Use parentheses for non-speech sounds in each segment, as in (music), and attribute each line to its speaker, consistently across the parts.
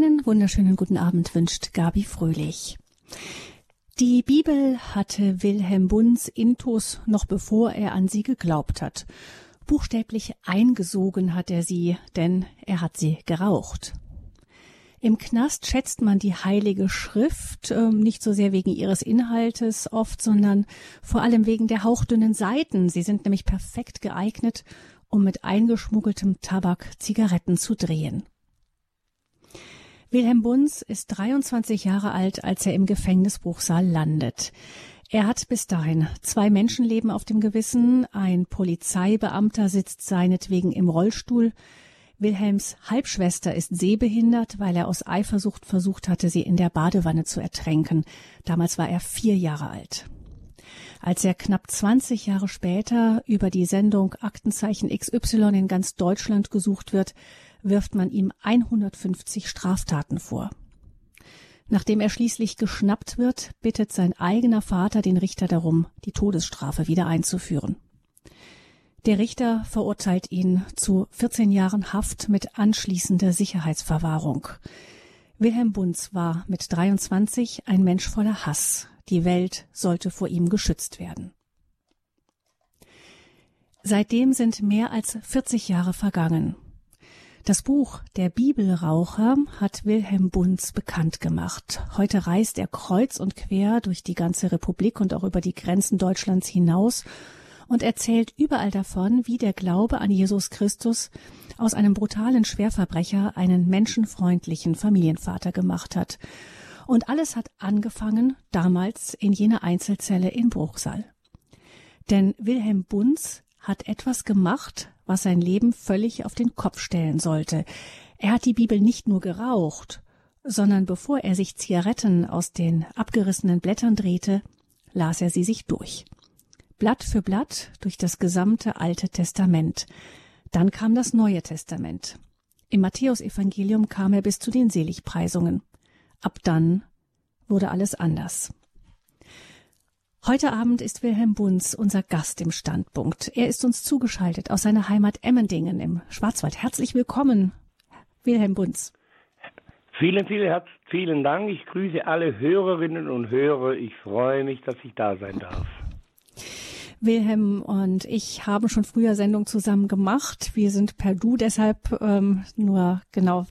Speaker 1: Einen wunderschönen guten Abend wünscht Gabi Fröhlich. Die Bibel hatte Wilhelm Bunz intus noch bevor er an sie geglaubt hat. Buchstäblich eingesogen hat er sie, denn er hat sie geraucht. Im Knast schätzt man die Heilige Schrift äh, nicht so sehr wegen ihres Inhaltes oft, sondern vor allem wegen der hauchdünnen Seiten. Sie sind nämlich perfekt geeignet, um mit eingeschmuggeltem Tabak Zigaretten zu drehen. Wilhelm Bunz ist 23 Jahre alt, als er im Gefängnis Bruchsal landet. Er hat bis dahin zwei Menschenleben auf dem Gewissen, ein Polizeibeamter sitzt seinetwegen im Rollstuhl, Wilhelms Halbschwester ist sehbehindert, weil er aus Eifersucht versucht hatte, sie in der Badewanne zu ertränken. Damals war er vier Jahre alt. Als er knapp 20 Jahre später über die Sendung Aktenzeichen XY in ganz Deutschland gesucht wird, wirft man ihm 150 Straftaten vor. Nachdem er schließlich geschnappt wird, bittet sein eigener Vater den Richter darum, die Todesstrafe wieder einzuführen. Der Richter verurteilt ihn zu 14 Jahren Haft mit anschließender Sicherheitsverwahrung. Wilhelm Bunz war mit 23 ein Mensch voller Hass. Die Welt sollte vor ihm geschützt werden. Seitdem sind mehr als 40 Jahre vergangen. Das Buch Der Bibelraucher hat Wilhelm Bunz bekannt gemacht. Heute reist er kreuz und quer durch die ganze Republik und auch über die Grenzen Deutschlands hinaus und erzählt überall davon, wie der Glaube an Jesus Christus aus einem brutalen Schwerverbrecher einen menschenfreundlichen Familienvater gemacht hat. Und alles hat angefangen damals in jener Einzelzelle in Bruchsal. Denn Wilhelm Bunz hat etwas gemacht, was sein Leben völlig auf den Kopf stellen sollte. Er hat die Bibel nicht nur geraucht, sondern bevor er sich Zigaretten aus den abgerissenen Blättern drehte, las er sie sich durch. Blatt für Blatt durch das gesamte Alte Testament. Dann kam das Neue Testament. Im Matthäusevangelium kam er bis zu den Seligpreisungen. Ab dann wurde alles anders. Heute Abend ist Wilhelm Bunz unser Gast im Standpunkt. Er ist uns zugeschaltet aus seiner Heimat Emmendingen im Schwarzwald. Herzlich willkommen, Wilhelm Bunz.
Speaker 2: Vielen, vielen, vielen Dank. Ich grüße alle Hörerinnen und Hörer. Ich freue mich, dass ich da sein darf.
Speaker 1: Wilhelm und ich haben schon früher Sendungen zusammen gemacht. Wir sind per Du, deshalb ähm, nur genau.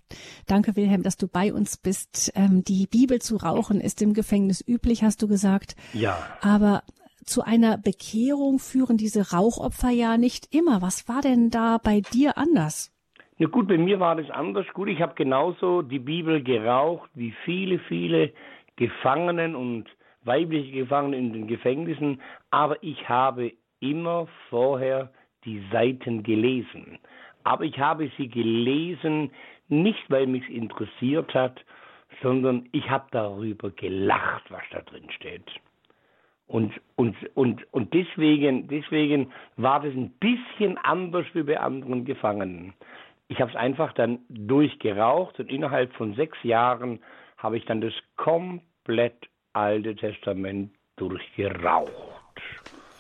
Speaker 1: Danke, Wilhelm, dass du bei uns bist. Ähm, die Bibel zu rauchen ist im Gefängnis üblich, hast du gesagt.
Speaker 2: Ja.
Speaker 1: Aber zu einer Bekehrung führen diese Rauchopfer ja nicht immer. Was war denn da bei dir anders?
Speaker 2: Na gut, bei mir war das anders. Gut, ich habe genauso die Bibel geraucht wie viele, viele Gefangenen und weibliche Gefangene in den Gefängnissen, aber ich habe immer vorher die Seiten gelesen. Aber ich habe sie gelesen, nicht weil mich interessiert hat, sondern ich habe darüber gelacht, was da drin steht. Und, und, und, und deswegen, deswegen war das ein bisschen anders wie bei anderen Gefangenen. Ich habe es einfach dann durchgeraucht und innerhalb von sechs Jahren habe ich dann das komplett Alte Testament durchgeraucht.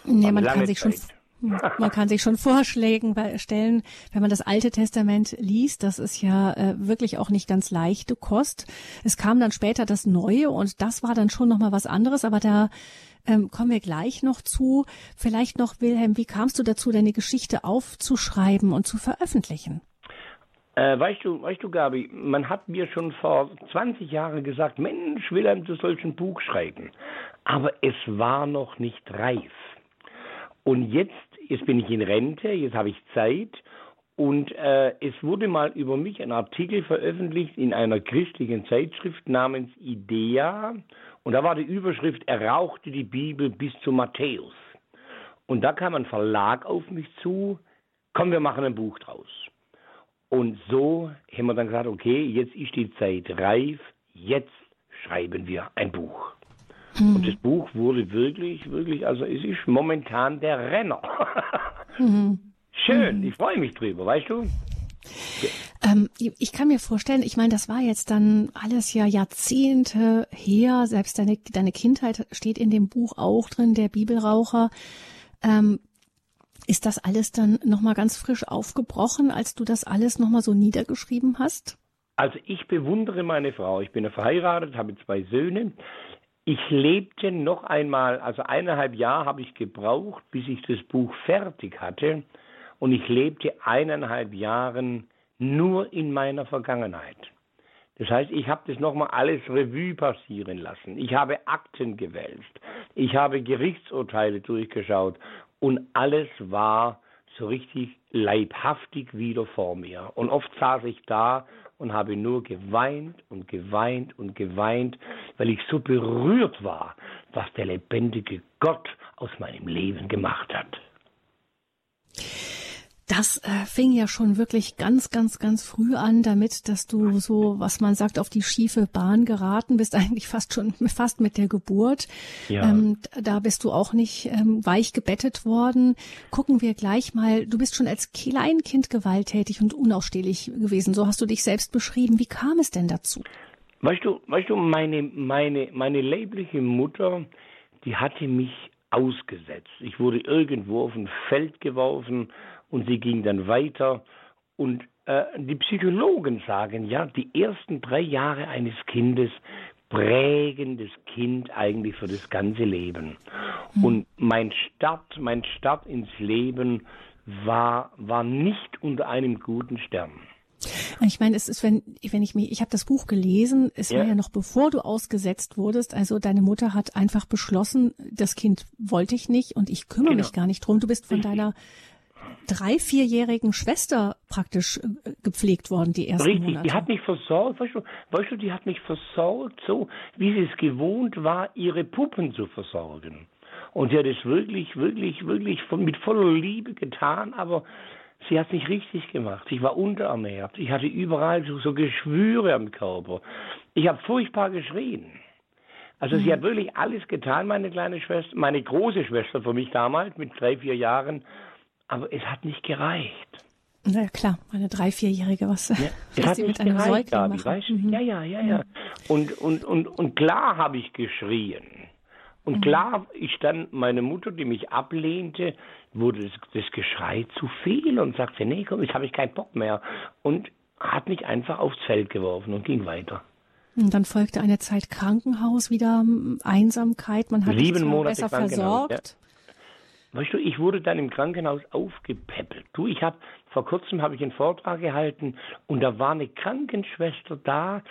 Speaker 1: Ja, man kann sich schon man kann sich schon Vorschlägen stellen, wenn man das Alte Testament liest. Das ist ja äh, wirklich auch nicht ganz leichte Kost. Es kam dann später das Neue und das war dann schon noch mal was anderes. Aber da ähm, kommen wir gleich noch zu. Vielleicht noch Wilhelm, wie kamst du dazu, deine Geschichte aufzuschreiben und zu veröffentlichen?
Speaker 2: Äh, weißt du, weißt du, Gabi, man hat mir schon vor 20 Jahren gesagt, Mensch, Wilhelm, du sollst ein Buch schreiben. Aber es war noch nicht reif. Und jetzt, jetzt bin ich in Rente, jetzt habe ich Zeit. Und äh, es wurde mal über mich ein Artikel veröffentlicht in einer christlichen Zeitschrift namens Idea. Und da war die Überschrift, er rauchte die Bibel bis zu Matthäus. Und da kam ein Verlag auf mich zu, komm, wir machen ein Buch draus. Und so haben wir dann gesagt, okay, jetzt ist die Zeit reif, jetzt schreiben wir ein Buch. Mhm. Und das Buch wurde wirklich, wirklich, also es ist momentan der Renner. Mhm. (laughs) Schön, ich freue mich drüber, weißt du?
Speaker 1: Ähm, ich kann mir vorstellen, ich meine, das war jetzt dann alles ja Jahrzehnte her, selbst deine, deine Kindheit steht in dem Buch auch drin, der Bibelraucher. Ähm, ist das alles dann nochmal ganz frisch aufgebrochen, als du das alles nochmal so niedergeschrieben hast?
Speaker 2: Also ich bewundere meine Frau. Ich bin verheiratet, habe zwei Söhne. Ich lebte noch einmal, also eineinhalb Jahre habe ich gebraucht, bis ich das Buch fertig hatte. Und ich lebte eineinhalb Jahre nur in meiner Vergangenheit. Das heißt, ich habe das nochmal alles Revue passieren lassen. Ich habe Akten gewälzt. Ich habe Gerichtsurteile durchgeschaut. Und alles war so richtig leibhaftig wieder vor mir. Und oft saß ich da und habe nur geweint und geweint und geweint, weil ich so berührt war, was der lebendige Gott aus meinem Leben gemacht hat.
Speaker 1: Das äh, fing ja schon wirklich ganz, ganz, ganz früh an, damit, dass du so, was man sagt, auf die schiefe Bahn geraten bist, (laughs) eigentlich fast schon, fast mit der Geburt. Ja. Ähm, da bist du auch nicht ähm, weich gebettet worden. Gucken wir gleich mal. Du bist schon als Kleinkind gewalttätig und unausstehlich gewesen. So hast du dich selbst beschrieben. Wie kam es denn dazu?
Speaker 2: Weißt du, weißt du, meine, meine, meine leibliche Mutter, die hatte mich ausgesetzt. Ich wurde irgendwo auf ein Feld geworfen und sie ging dann weiter. Und äh, die Psychologen sagen ja, die ersten drei Jahre eines Kindes prägen das Kind eigentlich für das ganze Leben. Mhm. Und mein Start, mein Start ins Leben war, war nicht unter einem guten Stern.
Speaker 1: Ich meine, es ist, wenn, wenn ich mich, ich habe das Buch gelesen, es ja. war ja noch bevor du ausgesetzt wurdest, also deine Mutter hat einfach beschlossen, das Kind wollte ich nicht und ich kümmere genau. mich gar nicht drum. Du bist von deiner drei, vierjährigen Schwester praktisch äh, gepflegt worden, die ersten
Speaker 2: Richtig,
Speaker 1: Monate.
Speaker 2: die hat mich versorgt, weißt du, weißt du, die hat mich versorgt, so wie sie es gewohnt war, ihre Puppen zu versorgen. Und sie hat es wirklich, wirklich, wirklich mit voller Liebe getan, aber sie hat es nicht richtig gemacht. Ich war unterernährt. Ich hatte überall so, so Geschwüre am Körper. Ich habe furchtbar geschrien. Also mhm. sie hat wirklich alles getan, meine kleine Schwester, meine große Schwester für mich damals mit drei, vier Jahren aber es hat nicht gereicht.
Speaker 1: Na klar, meine drei, vierjährige, was,
Speaker 2: ja, (laughs) was sie mit einem gereicht, Säugling Weißt? Mhm. Ja, ja, ja, ja. Und, und, und, und klar habe ich geschrien. Und mhm. klar ist dann meine Mutter, die mich ablehnte, wurde das, das Geschrei zu viel und sagte, nee, komm, jetzt habe ich keinen Bock mehr. Und hat mich einfach aufs Feld geworfen und ging weiter.
Speaker 1: Und dann folgte eine Zeit Krankenhaus, wieder Einsamkeit, man hat
Speaker 2: Sieben Monate
Speaker 1: besser versorgt. Ja.
Speaker 2: Weißt du, ich wurde dann im Krankenhaus aufgepäppelt. Du, ich habe vor kurzem habe ich einen Vortrag gehalten und da war eine Krankenschwester da,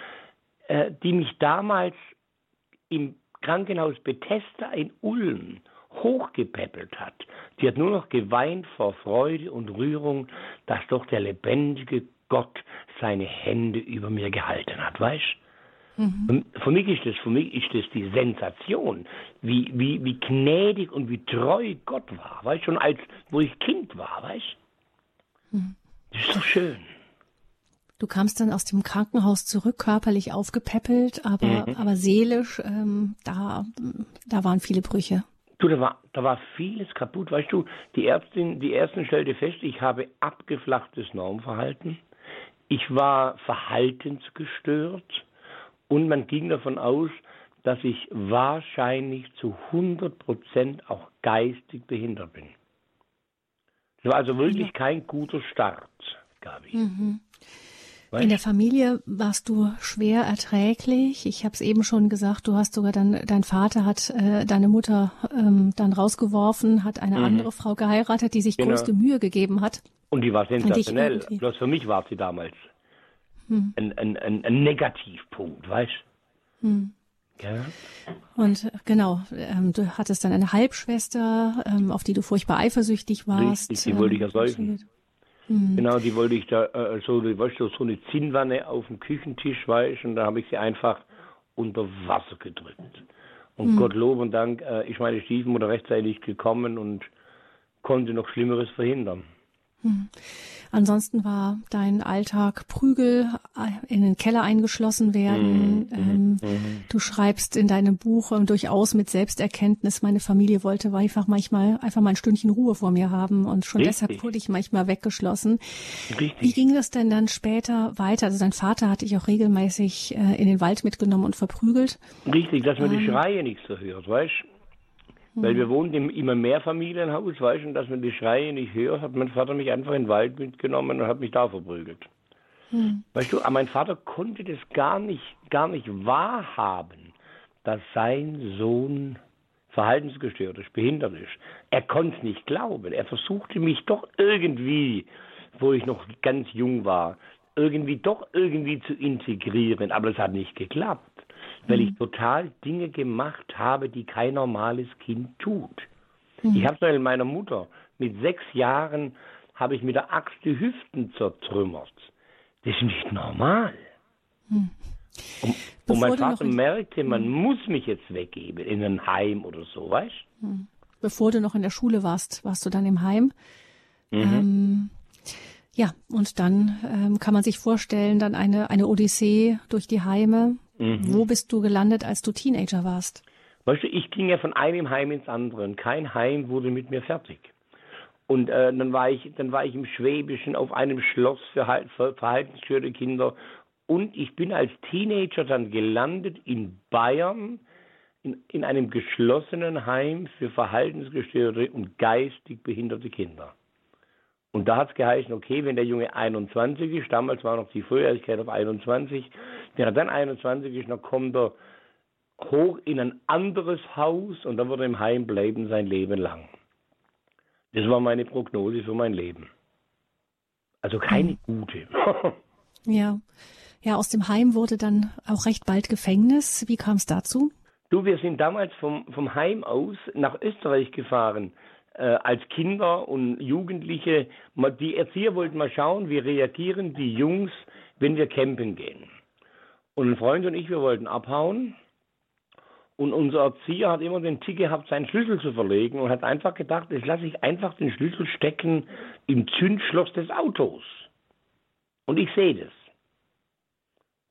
Speaker 2: äh, die mich damals im Krankenhaus Bethesda in Ulm hochgepäppelt hat. Die hat nur noch geweint vor Freude und Rührung, dass doch der lebendige Gott seine Hände über mir gehalten hat, weißt? Mhm. Für mich ist das, für mich ist das die Sensation, wie, wie, wie gnädig und wie treu Gott war, weißt schon als, wo ich Kind war, weißt mhm. Das ist doch schön.
Speaker 1: Du kamst dann aus dem Krankenhaus zurück, körperlich aufgepäppelt, aber, mhm. aber seelisch, ähm, da, da waren viele Brüche.
Speaker 2: Du, da war, da war vieles kaputt. Weißt du, die Ärztin, die Ärztin stellte fest, ich habe abgeflachtes Normverhalten. Ich war verhaltensgestört. Und man ging davon aus, dass ich wahrscheinlich zu 100 Prozent auch geistig behindert bin. Das war also wirklich kein guter Start, Gabi. Mhm.
Speaker 1: In der Familie warst du schwer erträglich. Ich habe es eben schon gesagt, du hast sogar dann, dein Vater hat äh, deine Mutter ähm, dann rausgeworfen, hat eine mhm. andere Frau geheiratet, die sich genau. größte Mühe gegeben hat.
Speaker 2: Und die war sensationell. Bloß für mich war sie damals hm. ein, ein, ein, ein, Negativpunkt, weißt hm.
Speaker 1: Ja. Und äh, genau, ähm, du hattest dann eine Halbschwester, ähm, auf die du furchtbar eifersüchtig warst.
Speaker 2: Richtig, die wollte ich ersäufen. Hm. Genau, die wollte ich da, äh, so, weißt du, so eine Zinnwanne auf dem Küchentisch, weißt und da habe ich sie einfach unter Wasser gedrückt. Und hm. Gott Lob und Dank äh, ist meine Stiefmutter rechtzeitig gekommen und konnte noch Schlimmeres verhindern.
Speaker 1: Hm. Ansonsten war dein Alltag Prügel, äh, in den Keller eingeschlossen werden. Mhm. Ähm, mhm. Du schreibst in deinem Buch ähm, durchaus mit Selbsterkenntnis, meine Familie wollte einfach manchmal einfach mal ein Stündchen Ruhe vor mir haben und schon Richtig. deshalb wurde ich manchmal weggeschlossen. Richtig. Wie ging das denn dann später weiter? Also dein Vater hatte ich auch regelmäßig äh, in den Wald mitgenommen und verprügelt.
Speaker 2: Richtig, dass man ähm, die Schreie nicht so hört, weißt du? Weil wir wohnen im immer Mehrfamilienhaus, weißt du, und dass man die Schreie nicht hört, hat mein Vater mich einfach in den Wald mitgenommen und hat mich da verprügelt. Hm. Weißt du, mein Vater konnte das gar nicht, gar nicht wahrhaben, dass sein Sohn verhaltensgestört ist, behindert ist. Er konnte es nicht glauben. Er versuchte mich doch irgendwie, wo ich noch ganz jung war, irgendwie doch irgendwie zu integrieren, aber es hat nicht geklappt, weil mhm. ich total Dinge gemacht habe, die kein normales Kind tut. Mhm. Ich habe es in meiner Mutter mit sechs Jahren habe ich mit der Axt die Hüften zertrümmert. Das ist nicht normal. Mhm. Und, und mein Vater merkte, man hm. muss mich jetzt weggeben in ein Heim oder so, weißt du? Hm.
Speaker 1: Bevor du noch in der Schule warst, warst du dann im Heim. Mhm. Ähm, ja, und dann ähm, kann man sich vorstellen, dann eine, eine Odyssee durch die Heime. Mhm. Wo bist du gelandet, als du Teenager warst?
Speaker 2: Weißt du, ich ging ja von einem Heim ins andere und kein Heim wurde mit mir fertig. Und äh, dann war ich, dann war ich im Schwäbischen auf einem Schloss für, für verhaltensstörte Kinder und ich bin als Teenager dann gelandet in Bayern in, in einem geschlossenen Heim für verhaltensgestörte und geistig behinderte Kinder. Und da hat es geheißen, okay, wenn der Junge 21 ist, damals war noch die Frühjährigkeit auf 21, wenn er dann 21 ist, dann kommt er hoch in ein anderes Haus und dann wird er im Heim bleiben sein Leben lang. Das war meine Prognose für mein Leben. Also keine mhm. gute. (laughs)
Speaker 1: ja. Ja, aus dem Heim wurde dann auch recht bald Gefängnis. Wie kam es dazu?
Speaker 2: Du, wir sind damals vom, vom Heim aus nach Österreich gefahren als Kinder und Jugendliche, die Erzieher wollten mal schauen, wie reagieren die Jungs, wenn wir campen gehen. Und ein Freund und ich, wir wollten abhauen. Und unser Erzieher hat immer den Tick gehabt, seinen Schlüssel zu verlegen und hat einfach gedacht, jetzt lasse ich einfach den Schlüssel stecken im Zündschloss des Autos. Und ich sehe das.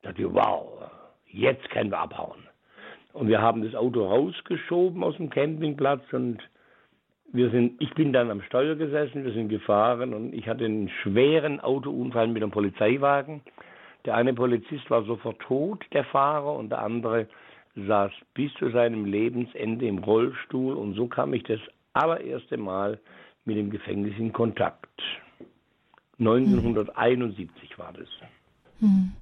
Speaker 2: Da dachte ich, wow, jetzt können wir abhauen. Und wir haben das Auto rausgeschoben aus dem Campingplatz und wir sind, ich bin dann am Steuer gesessen, wir sind gefahren und ich hatte einen schweren Autounfall mit einem Polizeiwagen. Der eine Polizist war sofort tot, der Fahrer, und der andere saß bis zu seinem Lebensende im Rollstuhl und so kam ich das allererste Mal mit dem Gefängnis in Kontakt. 1971 war das. Hm.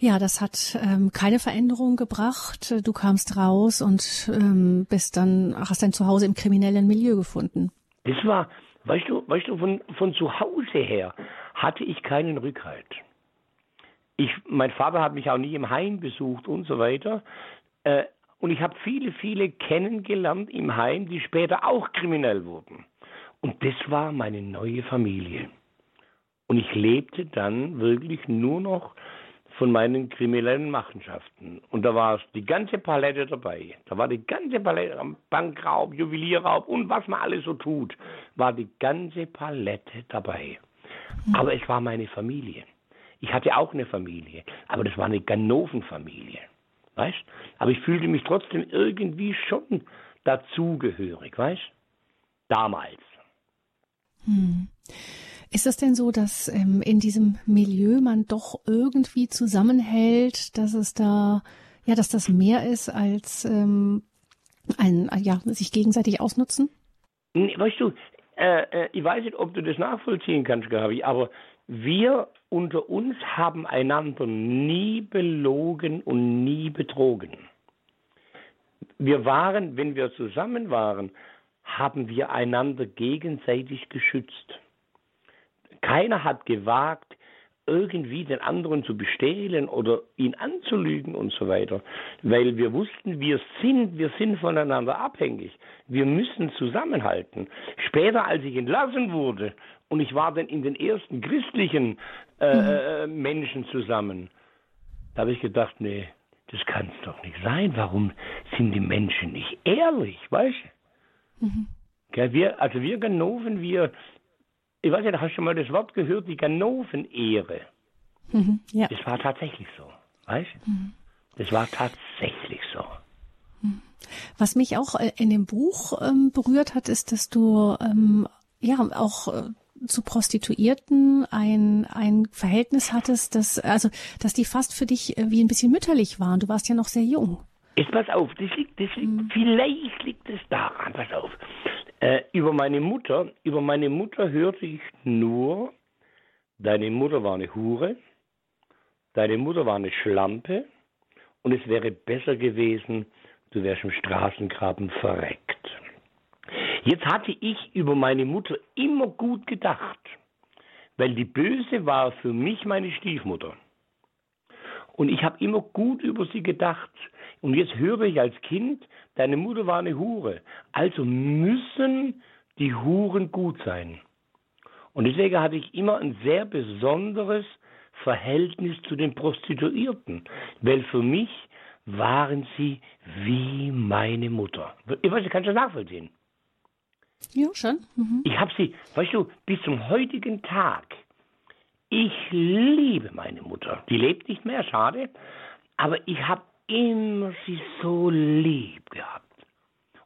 Speaker 1: Ja, das hat ähm, keine Veränderung gebracht. Du kamst raus und ähm, bist dann, hast dein Zuhause im kriminellen Milieu gefunden.
Speaker 2: Das war, weißt du, weißt du, von, von zu Hause her hatte ich keinen Rückhalt. Ich, mein Vater hat mich auch nie im Heim besucht und so weiter. Äh, und ich habe viele, viele kennengelernt im Heim, die später auch kriminell wurden. Und das war meine neue Familie. Und ich lebte dann wirklich nur noch von meinen kriminellen Machenschaften. Und da war die ganze Palette dabei. Da war die ganze Palette, Bankraub, Juwelierraub und was man alles so tut, war die ganze Palette dabei. Aber es war meine Familie. Ich hatte auch eine Familie, aber das war eine Ganovenfamilie. Weißt? Aber ich fühlte mich trotzdem irgendwie schon dazugehörig, weißt? Damals.
Speaker 1: Hm. Ist es denn so, dass ähm, in diesem Milieu man doch irgendwie zusammenhält, dass es da, ja, dass das mehr ist als ähm, ein, ja, sich gegenseitig ausnutzen?
Speaker 2: Weißt du, äh, äh, ich weiß nicht, ob du das nachvollziehen kannst, Gabi, aber wir unter uns haben einander nie belogen und nie betrogen. Wir waren, wenn wir zusammen waren, haben wir einander gegenseitig geschützt. Keiner hat gewagt, irgendwie den anderen zu bestehlen oder ihn anzulügen und so weiter, weil wir wussten, wir sind, wir sind voneinander abhängig. Wir müssen zusammenhalten. Später, als ich entlassen wurde und ich war dann in den ersten christlichen äh, mhm. Menschen zusammen, da habe ich gedacht, nee, das kann es doch nicht sein. Warum sind die Menschen nicht ehrlich, weißt du? Mhm. Wir, also wir Ganoven, wir, ich weiß nicht, hast du schon mal das Wort gehört, die Ganovenehre? Mhm, ja. Das war tatsächlich so, weißt du? Mhm. Das war tatsächlich so.
Speaker 1: Mhm. Was mich auch äh, in dem Buch ähm, berührt hat, ist, dass du ähm, ja auch äh, zu Prostituierten ein, ein Verhältnis hattest, dass, also, dass die fast für dich äh, wie ein bisschen mütterlich waren. Du warst ja noch sehr jung.
Speaker 2: Jetzt pass auf, das liegt, das liegt, mhm. vielleicht liegt es daran, pass auf. Äh, über meine Mutter, über meine Mutter hörte ich nur, deine Mutter war eine Hure, deine Mutter war eine Schlampe und es wäre besser gewesen, du wärst im Straßengraben verreckt. Jetzt hatte ich über meine Mutter immer gut gedacht, weil die Böse war für mich meine Stiefmutter. Und ich habe immer gut über sie gedacht. Und jetzt höre ich als Kind, deine Mutter war eine Hure. Also müssen die Huren gut sein. Und deswegen hatte ich immer ein sehr besonderes Verhältnis zu den Prostituierten, weil für mich waren sie wie meine Mutter. Ich weiß, kannst du das nachvollziehen?
Speaker 1: Ja, schon.
Speaker 2: Mhm. Ich habe sie, weißt du, bis zum heutigen Tag. Ich liebe meine Mutter. Die lebt nicht mehr, schade. Aber ich habe immer sie so lieb gehabt.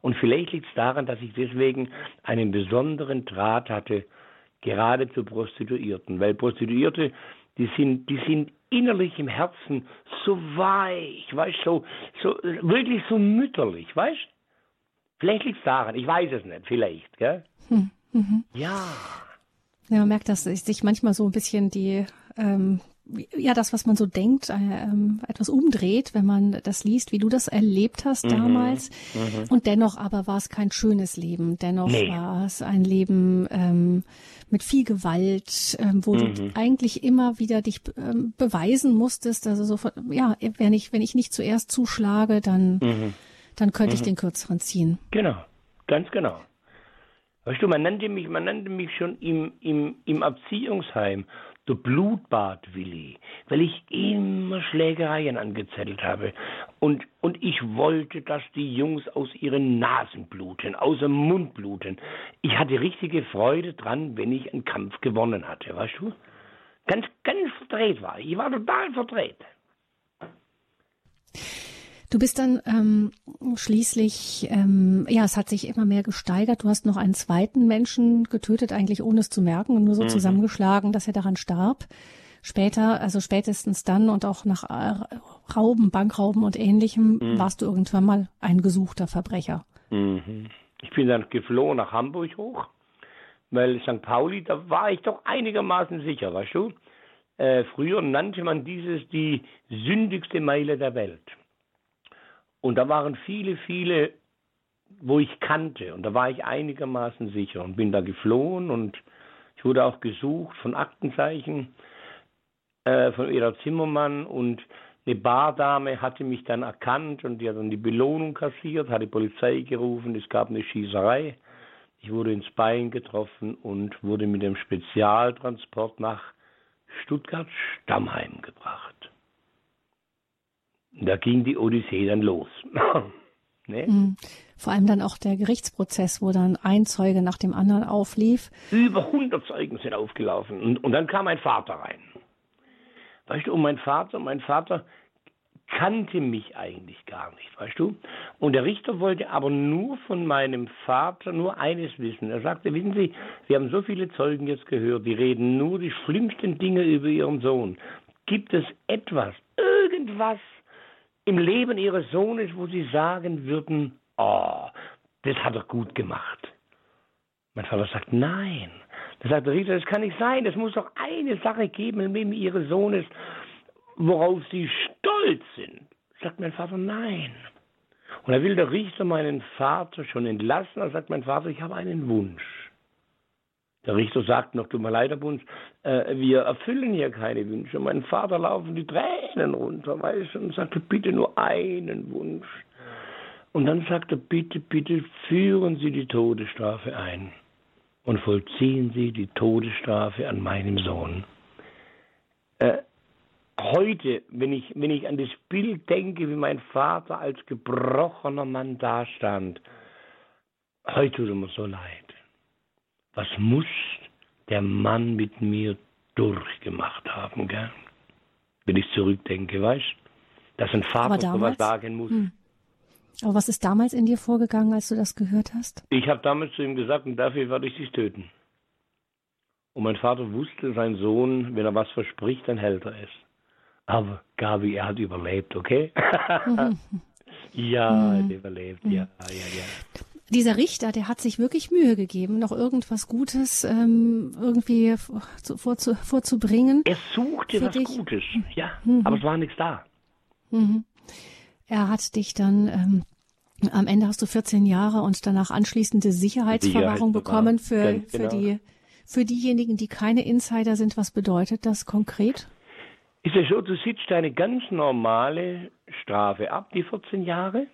Speaker 2: Und vielleicht liegt es daran, dass ich deswegen einen besonderen Draht hatte, gerade zu Prostituierten. Weil Prostituierte, die sind, die sind innerlich im Herzen so weich, weißt so, so wirklich so mütterlich, weißt Vielleicht liegt es daran, ich weiß es nicht, vielleicht, gell? Hm, mhm. Ja.
Speaker 1: Ja, man merkt, dass sich manchmal so ein bisschen die ähm, ja, das, was man so denkt, äh, ähm, etwas umdreht, wenn man das liest, wie du das erlebt hast mhm. damals. Mhm. Und dennoch aber war es kein schönes Leben. Dennoch nee. war es ein Leben ähm, mit viel Gewalt, ähm, wo mhm. du eigentlich immer wieder dich ähm, beweisen musstest. Also so, ja, wenn ich, wenn ich nicht zuerst zuschlage, dann, mhm. dann könnte ich mhm. den kürzeren ziehen.
Speaker 2: Genau, ganz genau. Weißt du, man nannte mich, man nannte mich schon im, im, im Erziehungsheim der Blutbad Willi, weil ich immer Schlägereien angezettelt habe. Und, und ich wollte, dass die Jungs aus ihren Nasen bluten, aus dem Mund bluten. Ich hatte richtige Freude dran, wenn ich einen Kampf gewonnen hatte, weißt du? Ganz, ganz verdreht war ich. Ich war total verdreht.
Speaker 1: Du bist dann ähm, schließlich, ähm, ja, es hat sich immer mehr gesteigert. Du hast noch einen zweiten Menschen getötet, eigentlich ohne es zu merken und nur so mhm. zusammengeschlagen, dass er daran starb. Später, also spätestens dann und auch nach äh, Rauben, Bankrauben und ähnlichem, mhm. warst du irgendwann mal ein gesuchter Verbrecher.
Speaker 2: Mhm. Ich bin dann geflohen nach Hamburg hoch, weil St. Pauli, da war ich doch einigermaßen sicher, weißt du? Äh, früher nannte man dieses die sündigste Meile der Welt. Und da waren viele, viele, wo ich kannte. Und da war ich einigermaßen sicher und bin da geflohen und ich wurde auch gesucht von Aktenzeichen, äh, von Eda Zimmermann und eine Bardame hatte mich dann erkannt und die hat dann die Belohnung kassiert, hat die Polizei gerufen, es gab eine Schießerei. Ich wurde ins Bein getroffen und wurde mit dem Spezialtransport nach Stuttgart-Stammheim gebracht. Da ging die Odyssee dann los. (laughs)
Speaker 1: ne? Mhm. Vor allem dann auch der Gerichtsprozess, wo dann ein Zeuge nach dem anderen auflief.
Speaker 2: Über 100 Zeugen sind aufgelaufen. Und, und dann kam mein Vater rein. Weißt du, und mein Vater, mein Vater kannte mich eigentlich gar nicht, weißt du? Und der Richter wollte aber nur von meinem Vater nur eines wissen. Er sagte, wissen Sie, wir haben so viele Zeugen jetzt gehört, die reden nur die schlimmsten Dinge über Ihren Sohn. Gibt es etwas, irgendwas, im Leben ihres Sohnes, wo sie sagen würden, oh, das hat er gut gemacht. Mein Vater sagt, nein. Da sagt der Richter, das kann nicht sein. Es muss doch eine Sache geben im Leben ihres Sohnes, worauf sie stolz sind. Sagt mein Vater, nein. Und da will der Richter meinen Vater schon entlassen. Da sagt mein Vater, ich habe einen Wunsch. Der Richter sagt noch, tut mir leid, Herr äh, wir erfüllen hier keine Wünsche. Mein Vater laufen die Tränen runter, weißt du, und sagte, bitte nur einen Wunsch. Und dann sagt er, bitte, bitte führen Sie die Todesstrafe ein und vollziehen Sie die Todesstrafe an meinem Sohn. Äh, heute, wenn ich, wenn ich an das Bild denke, wie mein Vater als gebrochener Mann dastand, heute tut er mir so leid was muss der Mann mit mir durchgemacht haben, gell? Wenn ich zurückdenke, weißt dass ein Vater sowas sagen muss. Hm.
Speaker 1: Aber was ist damals in dir vorgegangen, als du das gehört hast?
Speaker 2: Ich habe damals zu ihm gesagt, und dafür werde ich dich töten. Und mein Vater wusste, sein Sohn, wenn er was verspricht, dann hält er es. Aber Gabi, er hat überlebt, okay? (laughs) ja, mhm. er hat überlebt, ja, ja, ja.
Speaker 1: Dieser Richter, der hat sich wirklich Mühe gegeben, noch irgendwas Gutes ähm, irgendwie vorzu, vorzubringen.
Speaker 2: Er suchte was dich. Gutes, ja, mhm. aber es war nichts da. Mhm.
Speaker 1: Er hat dich dann ähm, am Ende hast du 14 Jahre und danach anschließende Sicherheitsverwahrung bekommen für, genau. für die für diejenigen, die keine Insider sind. Was bedeutet das konkret?
Speaker 2: Ist es so, du sitzt eine ganz normale Strafe ab, die 14 Jahre.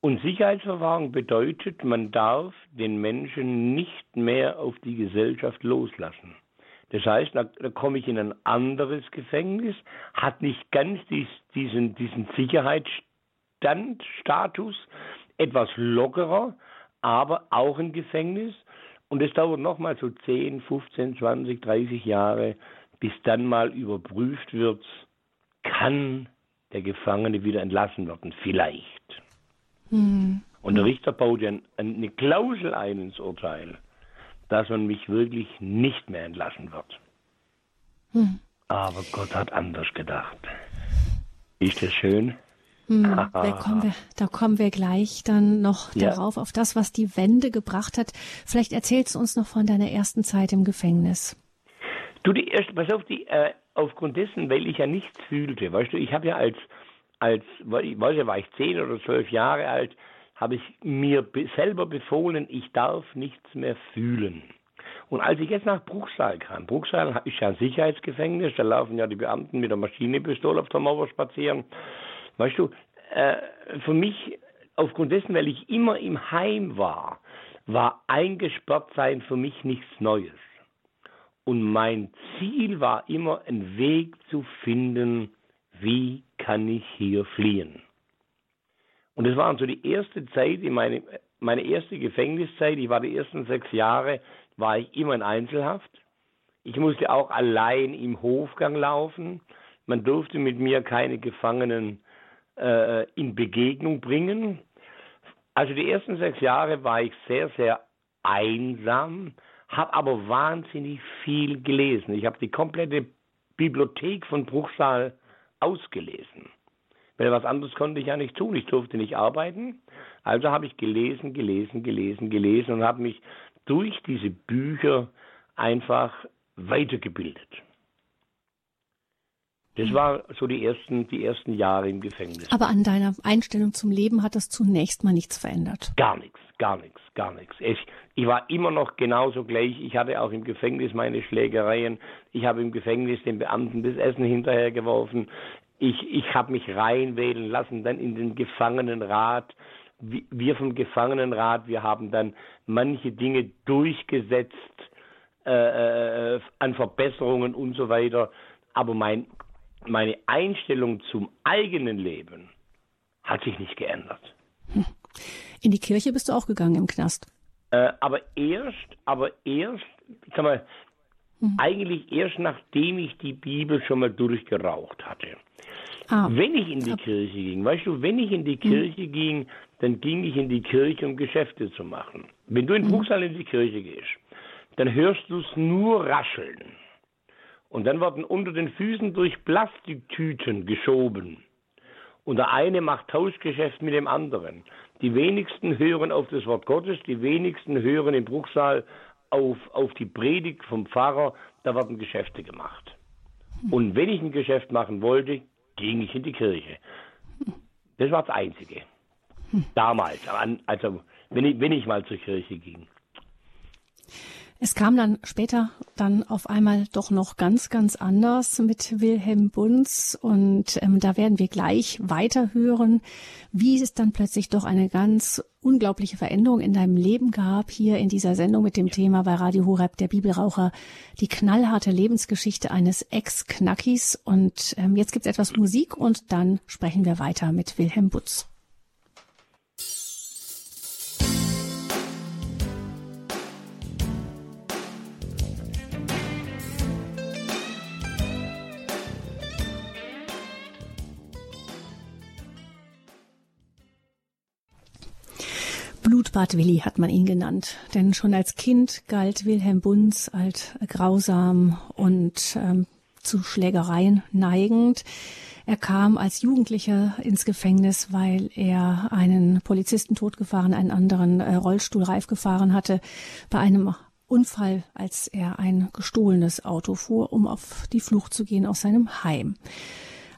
Speaker 2: Und Sicherheitsverwahrung bedeutet, man darf den Menschen nicht mehr auf die Gesellschaft loslassen. Das heißt, da, da komme ich in ein anderes Gefängnis, hat nicht ganz dies, diesen, diesen Sicherheitsstandstatus, etwas lockerer, aber auch ein Gefängnis. Und es dauert nochmal so 10, 15, 20, 30 Jahre, bis dann mal überprüft wird, kann der Gefangene wieder entlassen werden? Vielleicht. Mhm. Und der Richter baut ja eine Klausel ein ins Urteil, dass man mich wirklich nicht mehr entlassen wird. Mhm. Aber Gott hat anders gedacht. Ist das schön?
Speaker 1: Hm, (laughs) da, kommen wir, da kommen wir gleich dann noch ja. darauf, auf das, was die Wende gebracht hat. Vielleicht erzählst du uns noch von deiner ersten Zeit im Gefängnis.
Speaker 2: Du, die erste, pass auf, die, äh, aufgrund dessen, weil ich ja nichts fühlte, weißt du, ich habe ja als als, ich weiß ja, war ich zehn oder zwölf Jahre alt, habe ich mir selber befohlen, ich darf nichts mehr fühlen. Und als ich jetzt nach Bruchsal kam, Bruchsal ist ja ein Sicherheitsgefängnis, da laufen ja die Beamten mit der Maschinenpistole auf der Mauer spazieren. Weißt du, äh, für mich, aufgrund dessen, weil ich immer im Heim war, war eingesperrt sein für mich nichts Neues. Und mein Ziel war immer, einen Weg zu finden, wie kann ich hier fliehen? Und es war so die erste Zeit, in meine, meine erste Gefängniszeit, ich war die ersten sechs Jahre, war ich immer in Einzelhaft. Ich musste auch allein im Hofgang laufen. Man durfte mit mir keine Gefangenen äh, in Begegnung bringen. Also die ersten sechs Jahre war ich sehr, sehr einsam, habe aber wahnsinnig viel gelesen. Ich habe die komplette Bibliothek von Bruchsal ausgelesen. Weil was anderes konnte ich ja nicht tun. Ich durfte nicht arbeiten. Also habe ich gelesen, gelesen, gelesen, gelesen und habe mich durch diese Bücher einfach weitergebildet. Das war so die ersten, die ersten Jahre im Gefängnis.
Speaker 1: Aber an deiner Einstellung zum Leben hat das zunächst mal nichts verändert.
Speaker 2: Gar nichts, gar nichts, gar nichts. Ich, ich war immer noch genauso gleich. Ich hatte auch im Gefängnis meine Schlägereien. Ich habe im Gefängnis den Beamten das Essen hinterhergeworfen. Ich, ich habe mich reinwählen lassen, dann in den Gefangenenrat. Wir vom Gefangenenrat, wir haben dann manche Dinge durchgesetzt äh, äh an Verbesserungen und so weiter. Aber mein meine Einstellung zum eigenen Leben hat sich nicht geändert. Hm.
Speaker 1: In die Kirche bist du auch gegangen im Knast.
Speaker 2: Äh, aber erst, aber erst, sag mal, hm. eigentlich erst nachdem ich die Bibel schon mal durchgeraucht hatte. Ah. Wenn ich in die Kirche ging, weißt du, wenn ich in die hm. Kirche hm. ging, dann ging ich in die Kirche, um Geschäfte zu machen. Wenn du in hm. Bruchsal in die Kirche gehst, dann hörst du es nur rascheln. Und dann werden unter den Füßen durch Plastiktüten geschoben. Und der eine macht Tauschgeschäft mit dem anderen. Die wenigsten hören auf das Wort Gottes, die wenigsten hören im Bruchsaal auf, auf die Predigt vom Pfarrer, da werden Geschäfte gemacht. Und wenn ich ein Geschäft machen wollte, ging ich in die Kirche. Das war das Einzige. Damals, also wenn ich, wenn ich mal zur Kirche ging.
Speaker 1: Es kam dann später dann auf einmal doch noch ganz, ganz anders mit Wilhelm Bunz und ähm, da werden wir gleich weiterhören, wie es dann plötzlich doch eine ganz unglaubliche Veränderung in deinem Leben gab, hier in dieser Sendung mit dem Thema bei Radio Horeb, der Bibelraucher, die knallharte Lebensgeschichte eines Ex-Knackis und ähm, jetzt gibt's etwas Musik und dann sprechen wir weiter mit Wilhelm Butz. Blutbad Willi hat man ihn genannt, denn schon als Kind galt Wilhelm Bunz als grausam und ähm, zu Schlägereien neigend. Er kam als Jugendlicher ins Gefängnis, weil er einen Polizisten totgefahren, einen anderen äh, Rollstuhlreif gefahren hatte bei einem Unfall, als er ein gestohlenes Auto fuhr, um auf die Flucht zu gehen aus seinem Heim.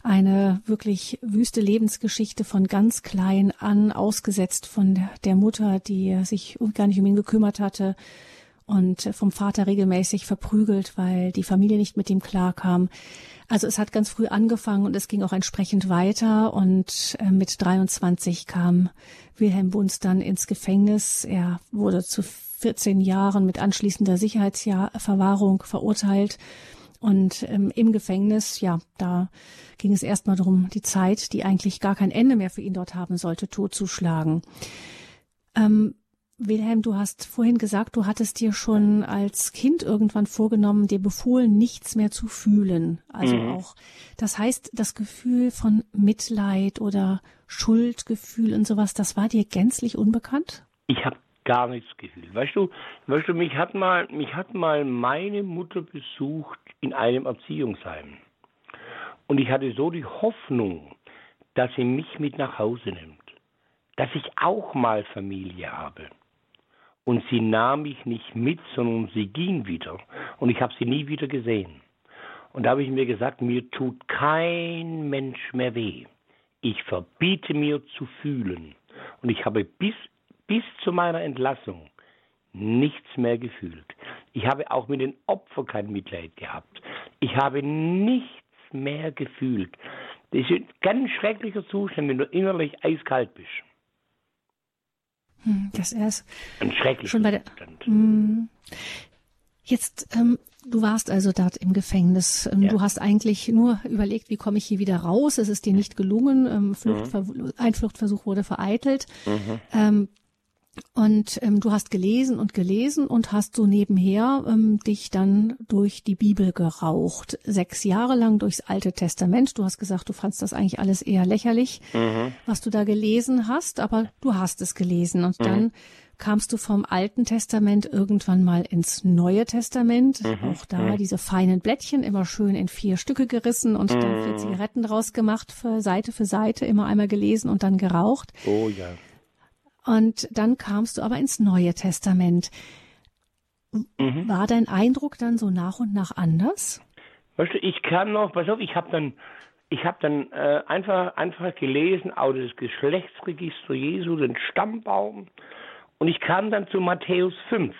Speaker 1: Eine wirklich wüste Lebensgeschichte von ganz klein an, ausgesetzt von der Mutter, die sich gar nicht um ihn gekümmert hatte, und vom Vater regelmäßig verprügelt, weil die Familie nicht mit ihm klarkam. Also es hat ganz früh angefangen und es ging auch entsprechend weiter und äh, mit 23 kam Wilhelm Bunz dann ins Gefängnis. Er wurde zu 14 Jahren mit anschließender Sicherheitsverwahrung verurteilt und ähm, im Gefängnis, ja, da ging es erstmal darum, die Zeit, die eigentlich gar kein Ende mehr für ihn dort haben sollte, totzuschlagen. Ähm, Wilhelm, du hast vorhin gesagt, du hattest dir schon als Kind irgendwann vorgenommen, dir befohlen, nichts mehr zu fühlen. Also mhm. auch, das heißt, das Gefühl von Mitleid oder Schuldgefühl und sowas, das war dir gänzlich unbekannt?
Speaker 2: Ich habe gar nichts gefühlt. Weißt du, weißt du, mich hat mal, mich hat mal meine Mutter besucht in einem Erziehungsheim. Und ich hatte so die Hoffnung, dass sie mich mit nach Hause nimmt. Dass ich auch mal Familie habe. Und sie nahm mich nicht mit, sondern sie ging wieder. Und ich habe sie nie wieder gesehen. Und da habe ich mir gesagt, mir tut kein Mensch mehr weh. Ich verbiete mir zu fühlen. Und ich habe bis, bis zu meiner Entlassung nichts mehr gefühlt. Ich habe auch mit den Opfern kein Mitleid gehabt. Ich habe nichts mehr gefühlt. Das ist ein ganz schrecklicher Zustand, wenn du innerlich eiskalt bist.
Speaker 1: Hm, das ist
Speaker 2: ein schrecklicher
Speaker 1: schon bei der, Zustand. Hm. Jetzt, ähm, du warst also dort im Gefängnis. Ähm, ja. Du hast eigentlich nur überlegt, wie komme ich hier wieder raus. Es ist dir nicht gelungen. Ähm, Fluchtver mhm. Ein Fluchtversuch wurde vereitelt. Mhm. Und ähm, du hast gelesen und gelesen und hast so nebenher ähm, dich dann durch die Bibel geraucht. Sechs Jahre lang durchs Alte Testament. Du hast gesagt, du fandst das eigentlich alles eher lächerlich, mhm. was du da gelesen hast, aber du hast es gelesen. Und mhm. dann kamst du vom Alten Testament irgendwann mal ins Neue Testament. Mhm. Auch da mhm. diese feinen Blättchen immer schön in vier Stücke gerissen und dann vier mhm. Zigaretten draus gemacht, für Seite für Seite, immer einmal gelesen und dann geraucht.
Speaker 2: Oh ja.
Speaker 1: Und dann kamst du aber ins Neue Testament. Mhm. War dein Eindruck dann so nach und nach anders?
Speaker 2: Weißt du, ich kam noch, pass auf, ich habe dann, ich habe dann äh, einfach, einfach gelesen, auch das Geschlechtsregister Jesu, den Stammbaum, und ich kam dann zu Matthäus 5.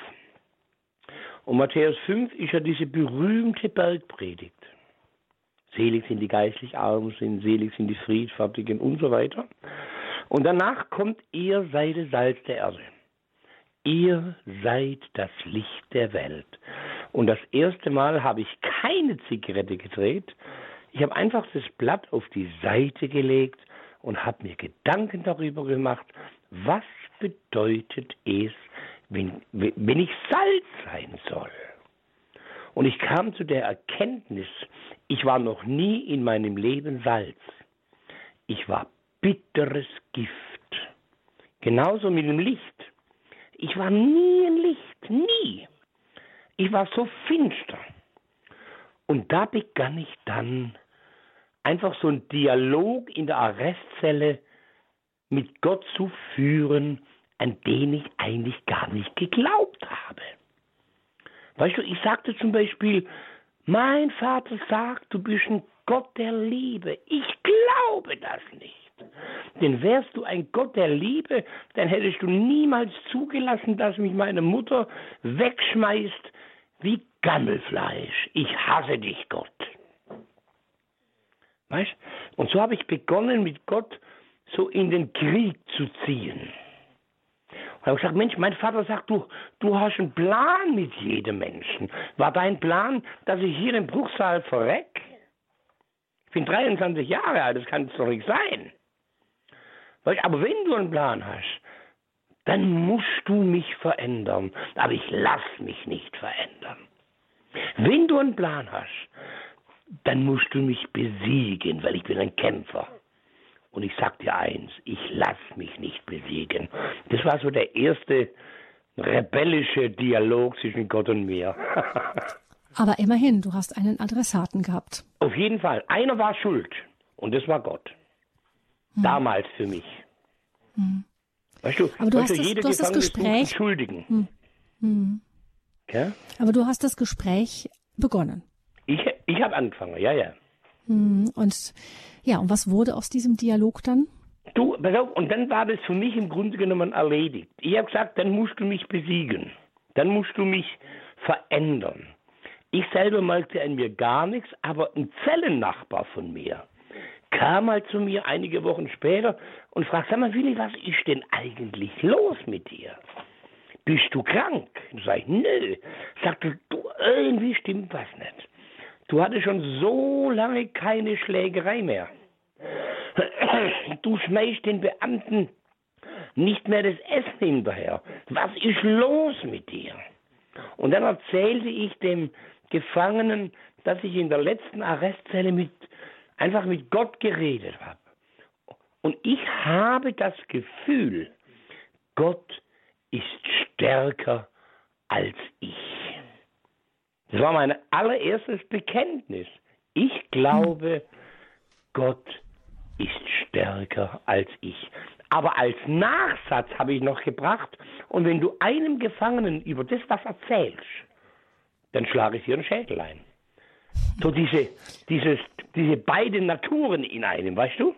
Speaker 2: Und Matthäus 5 ist ja diese berühmte Bergpredigt. Selig sind die geistlich Armen sind, selig sind die Friedfertigen und so weiter. Und danach kommt, ihr seid das Salz der Erde. Ihr seid das Licht der Welt. Und das erste Mal habe ich keine Zigarette gedreht. Ich habe einfach das Blatt auf die Seite gelegt und habe mir Gedanken darüber gemacht, was bedeutet es, wenn, wenn ich Salz sein soll. Und ich kam zu der Erkenntnis, ich war noch nie in meinem Leben Salz. Ich war bitteres Gift. Genauso mit dem Licht. Ich war nie ein Licht, nie. Ich war so finster. Und da begann ich dann einfach so einen Dialog in der Arrestzelle mit Gott zu führen, an den ich eigentlich gar nicht geglaubt habe. Weißt du, ich sagte zum Beispiel, mein Vater sagt, du bist ein Gott der Liebe. Ich glaube das nicht. Denn wärst du ein Gott der Liebe, dann hättest du niemals zugelassen, dass mich meine Mutter wegschmeißt wie Gammelfleisch. Ich hasse dich, Gott. Weißt? Und so habe ich begonnen, mit Gott so in den Krieg zu ziehen. Und habe gesagt, Mensch, mein Vater sagt, du, du hast einen Plan mit jedem Menschen. War dein Plan, dass ich hier im Bruchsaal verreck? Ich bin 23 Jahre alt, das kann es doch nicht sein. Aber wenn du einen Plan hast, dann musst du mich verändern. Aber ich lass mich nicht verändern. Wenn du einen Plan hast, dann musst du mich besiegen, weil ich bin ein Kämpfer. Und ich sag dir eins, ich lass mich nicht besiegen. Das war so der erste rebellische Dialog zwischen Gott und mir. (laughs)
Speaker 1: Aber immerhin, du hast einen Adressaten gehabt.
Speaker 2: Auf jeden Fall. Einer war schuld. Und das war Gott. Hm. Damals für mich.
Speaker 1: Hm. Weißt du, Aber du hast, das, du hast das Gespräch.
Speaker 2: Entschuldigen. Hm. Hm.
Speaker 1: Ja? Aber du hast das Gespräch begonnen.
Speaker 2: Ich, ich habe angefangen, ja, ja.
Speaker 1: Hm. Und ja, und was wurde aus diesem Dialog dann?
Speaker 2: Du, pass auf, und dann war das für mich im Grunde genommen erledigt. Ich habe gesagt, dann musst du mich besiegen. Dann musst du mich verändern. Ich selber merkte an mir gar nichts, aber ein Zellennachbar von mir kam mal zu mir einige Wochen später und fragte, sag mal, Willi, was ist denn eigentlich los mit dir? Bist du krank? Sag ich, nö. Sagte, du, irgendwie stimmt was nicht. Du hattest schon so lange keine Schlägerei mehr. Du schmeißt den Beamten nicht mehr das Essen hinterher. Was ist los mit dir? Und dann erzählte ich dem Gefangenen, dass ich in der letzten Arrestzelle mit, einfach mit Gott geredet habe. Und ich habe das Gefühl, Gott ist stärker als ich. Das war mein allererstes Bekenntnis. Ich glaube, Gott ist stärker als ich. Aber als Nachsatz habe ich noch gebracht, und wenn du einem Gefangenen über das was erzählst, dann schlage ich dir einen Schädel ein. So diese, dieses, diese beiden Naturen in einem, weißt du?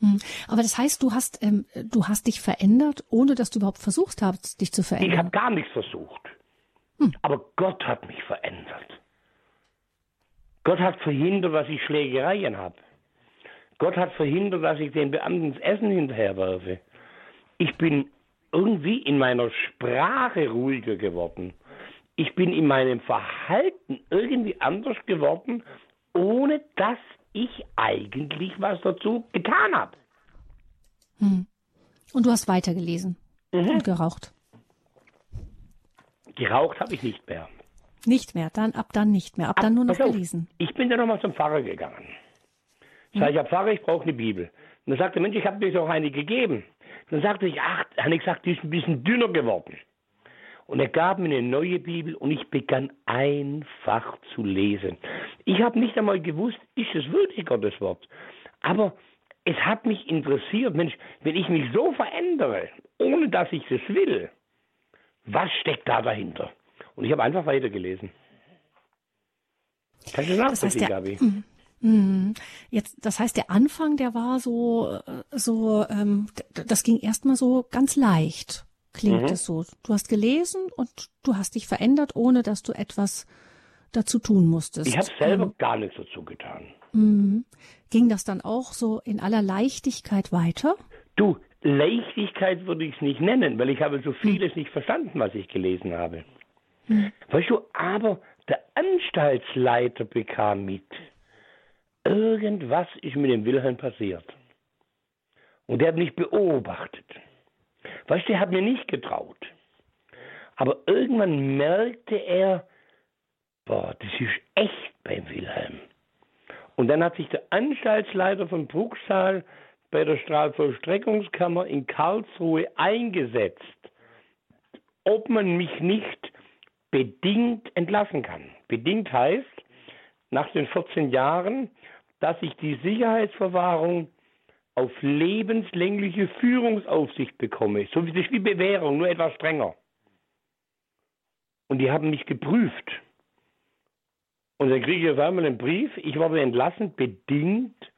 Speaker 1: Hm. Aber das heißt, du hast, ähm, du hast dich verändert, ohne dass du überhaupt versucht hast, dich zu verändern.
Speaker 2: Ich habe gar nichts versucht. Hm. Aber Gott hat mich verändert. Gott hat verhindert, dass ich Schlägereien habe. Gott hat verhindert, dass ich den Beamten das Essen hinterherwerfe. Ich bin irgendwie in meiner Sprache ruhiger geworden. Ich bin in meinem Verhalten irgendwie anders geworden, ohne dass ich eigentlich was dazu getan habe.
Speaker 1: Hm. Und du hast weitergelesen mhm. und geraucht.
Speaker 2: Geraucht habe ich nicht mehr.
Speaker 1: Nicht mehr, dann ab dann nicht mehr, ab, ab dann nur noch gelesen.
Speaker 2: Ich bin dann nochmal zum Pfarrer gegangen. Sag ich, Herr Pfarrer, ich brauche eine Bibel. Und dann sagte Mensch, ich habe dir doch eine gegeben. Dann sagte ich, ach, habe ich gesagt, die ist ein bisschen dünner geworden. Und er gab mir eine neue Bibel und ich begann einfach zu lesen. Ich habe nicht einmal gewusst, ist es wirklich Gottes Wort. Aber es hat mich interessiert, Mensch, wenn ich mich so verändere, ohne dass ich es will, was steckt da dahinter? Und ich habe einfach weitergelesen.
Speaker 1: Kannst du nachvollziehen, das heißt, Gabi? Mhm. Jetzt, das heißt, der Anfang, der war so, äh, so, ähm, das ging erstmal so ganz leicht, klingt mhm. es so. Du hast gelesen und du hast dich verändert, ohne dass du etwas dazu tun musstest.
Speaker 2: Ich habe selber ähm, gar nichts dazu getan.
Speaker 1: Mhm. Ging das dann auch so in aller Leichtigkeit weiter?
Speaker 2: Du, Leichtigkeit würde ich es nicht nennen, weil ich habe so vieles nicht verstanden, was ich gelesen habe. Mhm. Weißt du, aber der Anstaltsleiter bekam mit, irgendwas ist mit dem Wilhelm passiert. Und der hat mich beobachtet. Weißt du, er hat mir nicht getraut. Aber irgendwann merkte er, boah, das ist echt beim Wilhelm. Und dann hat sich der Anstaltsleiter von Bruchsal bei der Strahlvollstreckungskammer in Karlsruhe eingesetzt, ob man mich nicht bedingt entlassen kann. Bedingt heißt, nach den 14 Jahren dass ich die Sicherheitsverwahrung auf lebenslängliche Führungsaufsicht bekomme. So wie das wie Bewährung, nur etwas strenger. Und die haben mich geprüft. Und dann kriege ich auf einmal einen Brief, ich wurde entlassen, bedingt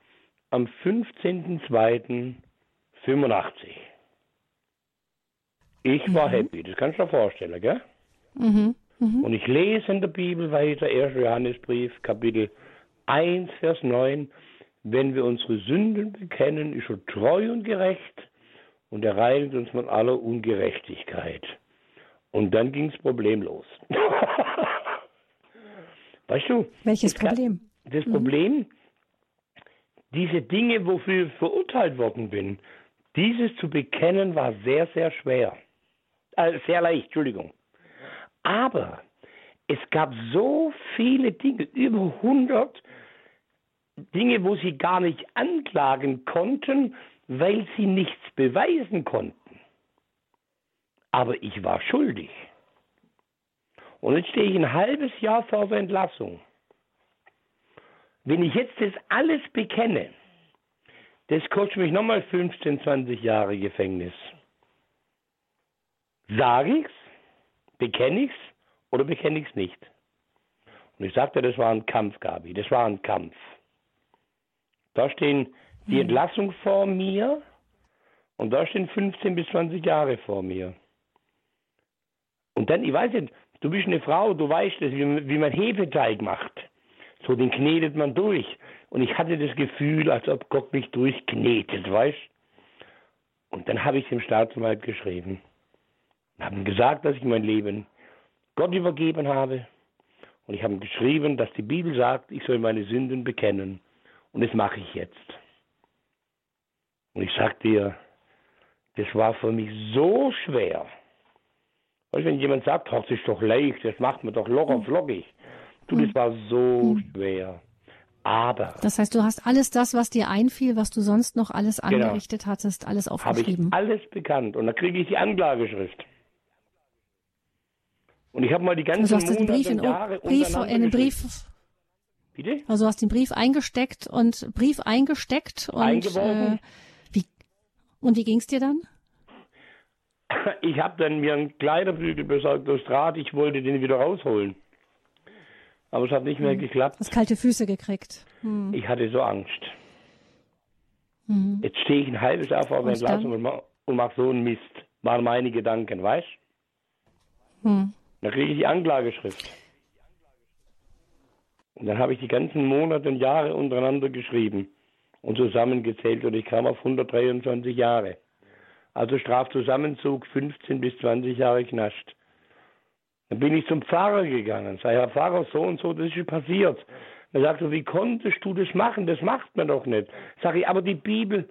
Speaker 2: am 15.02.85. Ich war mhm. happy, das kannst du dir vorstellen, gell? Mhm. Mhm. Und ich lese in der Bibel weiter, 1. Johannesbrief, Kapitel 1, Vers 9, wenn wir unsere Sünden bekennen, ist er treu und gerecht und er reinigt uns von aller Ungerechtigkeit. Und dann ging es problemlos. (laughs) weißt du?
Speaker 1: Welches Problem?
Speaker 2: Das mhm. Problem, diese Dinge, wofür ich verurteilt worden bin, dieses zu bekennen war sehr, sehr schwer. Äh, sehr leicht, Entschuldigung. Aber es gab so viele Dinge, über 100 Dinge, wo sie gar nicht anklagen konnten, weil sie nichts beweisen konnten. Aber ich war schuldig. Und jetzt stehe ich ein halbes Jahr vor der Entlassung. Wenn ich jetzt das alles bekenne, das kostet mich nochmal 15, 20 Jahre Gefängnis. Sage ich's? Bekenne ich's? Oder bekenne ich's nicht? Und ich sagte, das war ein Kampf, Gabi. Das war ein Kampf. Da stehen die hm. Entlassung vor mir und da stehen 15 bis 20 Jahre vor mir. Und dann, ich weiß nicht, du bist eine Frau, du weißt es, wie, wie man Hefeteig macht. So, den knetet man durch. Und ich hatte das Gefühl, als ob Gott mich durchknetet, weißt Und dann habe ich dem Staatsanwalt geschrieben. Und habe ihm gesagt, dass ich mein Leben Gott übergeben habe. Und ich habe ihm geschrieben, dass die Bibel sagt, ich soll meine Sünden bekennen. Und das mache ich jetzt. Und ich sag dir, das war für mich so schwer. Weißt, wenn jemand sagt, das ist doch leicht, das macht man doch locker hm. flockig. Du, das hm. war so hm. schwer. Aber.
Speaker 1: Das heißt, du hast alles das, was dir einfiel, was du sonst noch alles genau. angerichtet hattest, alles aufgeschrieben.
Speaker 2: Habe ich alles bekannt. Und da kriege ich die Anklageschrift. Und ich habe mal die ganzen
Speaker 1: also hast Monate Brief Jahre Brief, in den Brief. Bitte? Also du hast den Brief eingesteckt und Brief eingesteckt und
Speaker 2: Eingeworfen. Äh,
Speaker 1: wie und wie ging's dir dann?
Speaker 2: Ich habe dann mir einen Kleiderbügel besorgt aus Draht. Ich wollte den wieder rausholen, aber es hat nicht mehr hm. geklappt.
Speaker 1: Hast kalte Füße gekriegt.
Speaker 2: Hm. Ich hatte so Angst. Hm. Jetzt stehe ich ein halbes Jahr vor der Entlassung und, und mache so einen Mist. Waren meine Gedanken, weißt? Hm. Dann kriege ich die Anklageschrift. Und dann habe ich die ganzen Monate und Jahre untereinander geschrieben und zusammengezählt und ich kam auf 123 Jahre. Also Strafzusammenzug 15 bis 20 Jahre Knast. Dann bin ich zum Pfarrer gegangen, sei Herr Pfarrer, so und so, das ist passiert. Er sagte, wie konntest du das machen? Das macht man doch nicht. Sag ich, aber die Bibel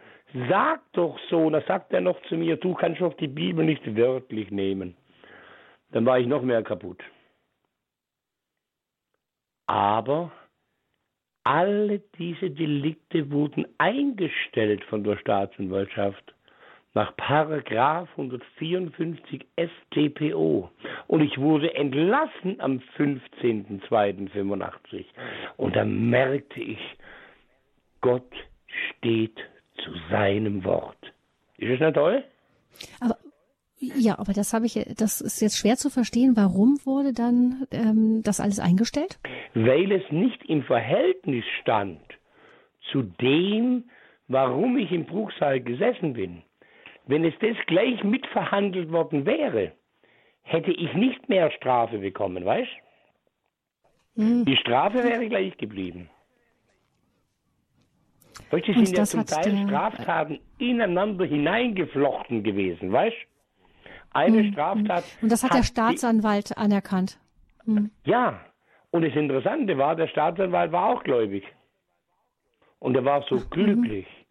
Speaker 2: sagt doch so. Und da sagt er noch zu mir, du kannst doch die Bibel nicht wörtlich nehmen. Dann war ich noch mehr kaputt. Aber alle diese Delikte wurden eingestellt von der Staatsanwaltschaft nach Paragraph 154 StPO und ich wurde entlassen am 15.02.85 und da merkte ich, Gott steht zu seinem Wort. Ist das nicht toll?
Speaker 1: Aber ja, aber das habe ich, das ist jetzt schwer zu verstehen. Warum wurde dann ähm, das alles eingestellt?
Speaker 2: Weil es nicht im Verhältnis stand zu dem, warum ich im Bruchsaal gesessen bin. Wenn es das gleich mitverhandelt worden wäre, hätte ich nicht mehr Strafe bekommen, weißt? Hm. Die Strafe wäre gleich geblieben. Die sind ja zum Teil der, Straftaten ineinander hineingeflochten gewesen, weißt? Eine mhm. Straftat.
Speaker 1: Und das hat, hat der Staatsanwalt die, anerkannt.
Speaker 2: Mhm. Ja, und das Interessante war, der Staatsanwalt war auch gläubig. Und er war so Ach, glücklich, mhm.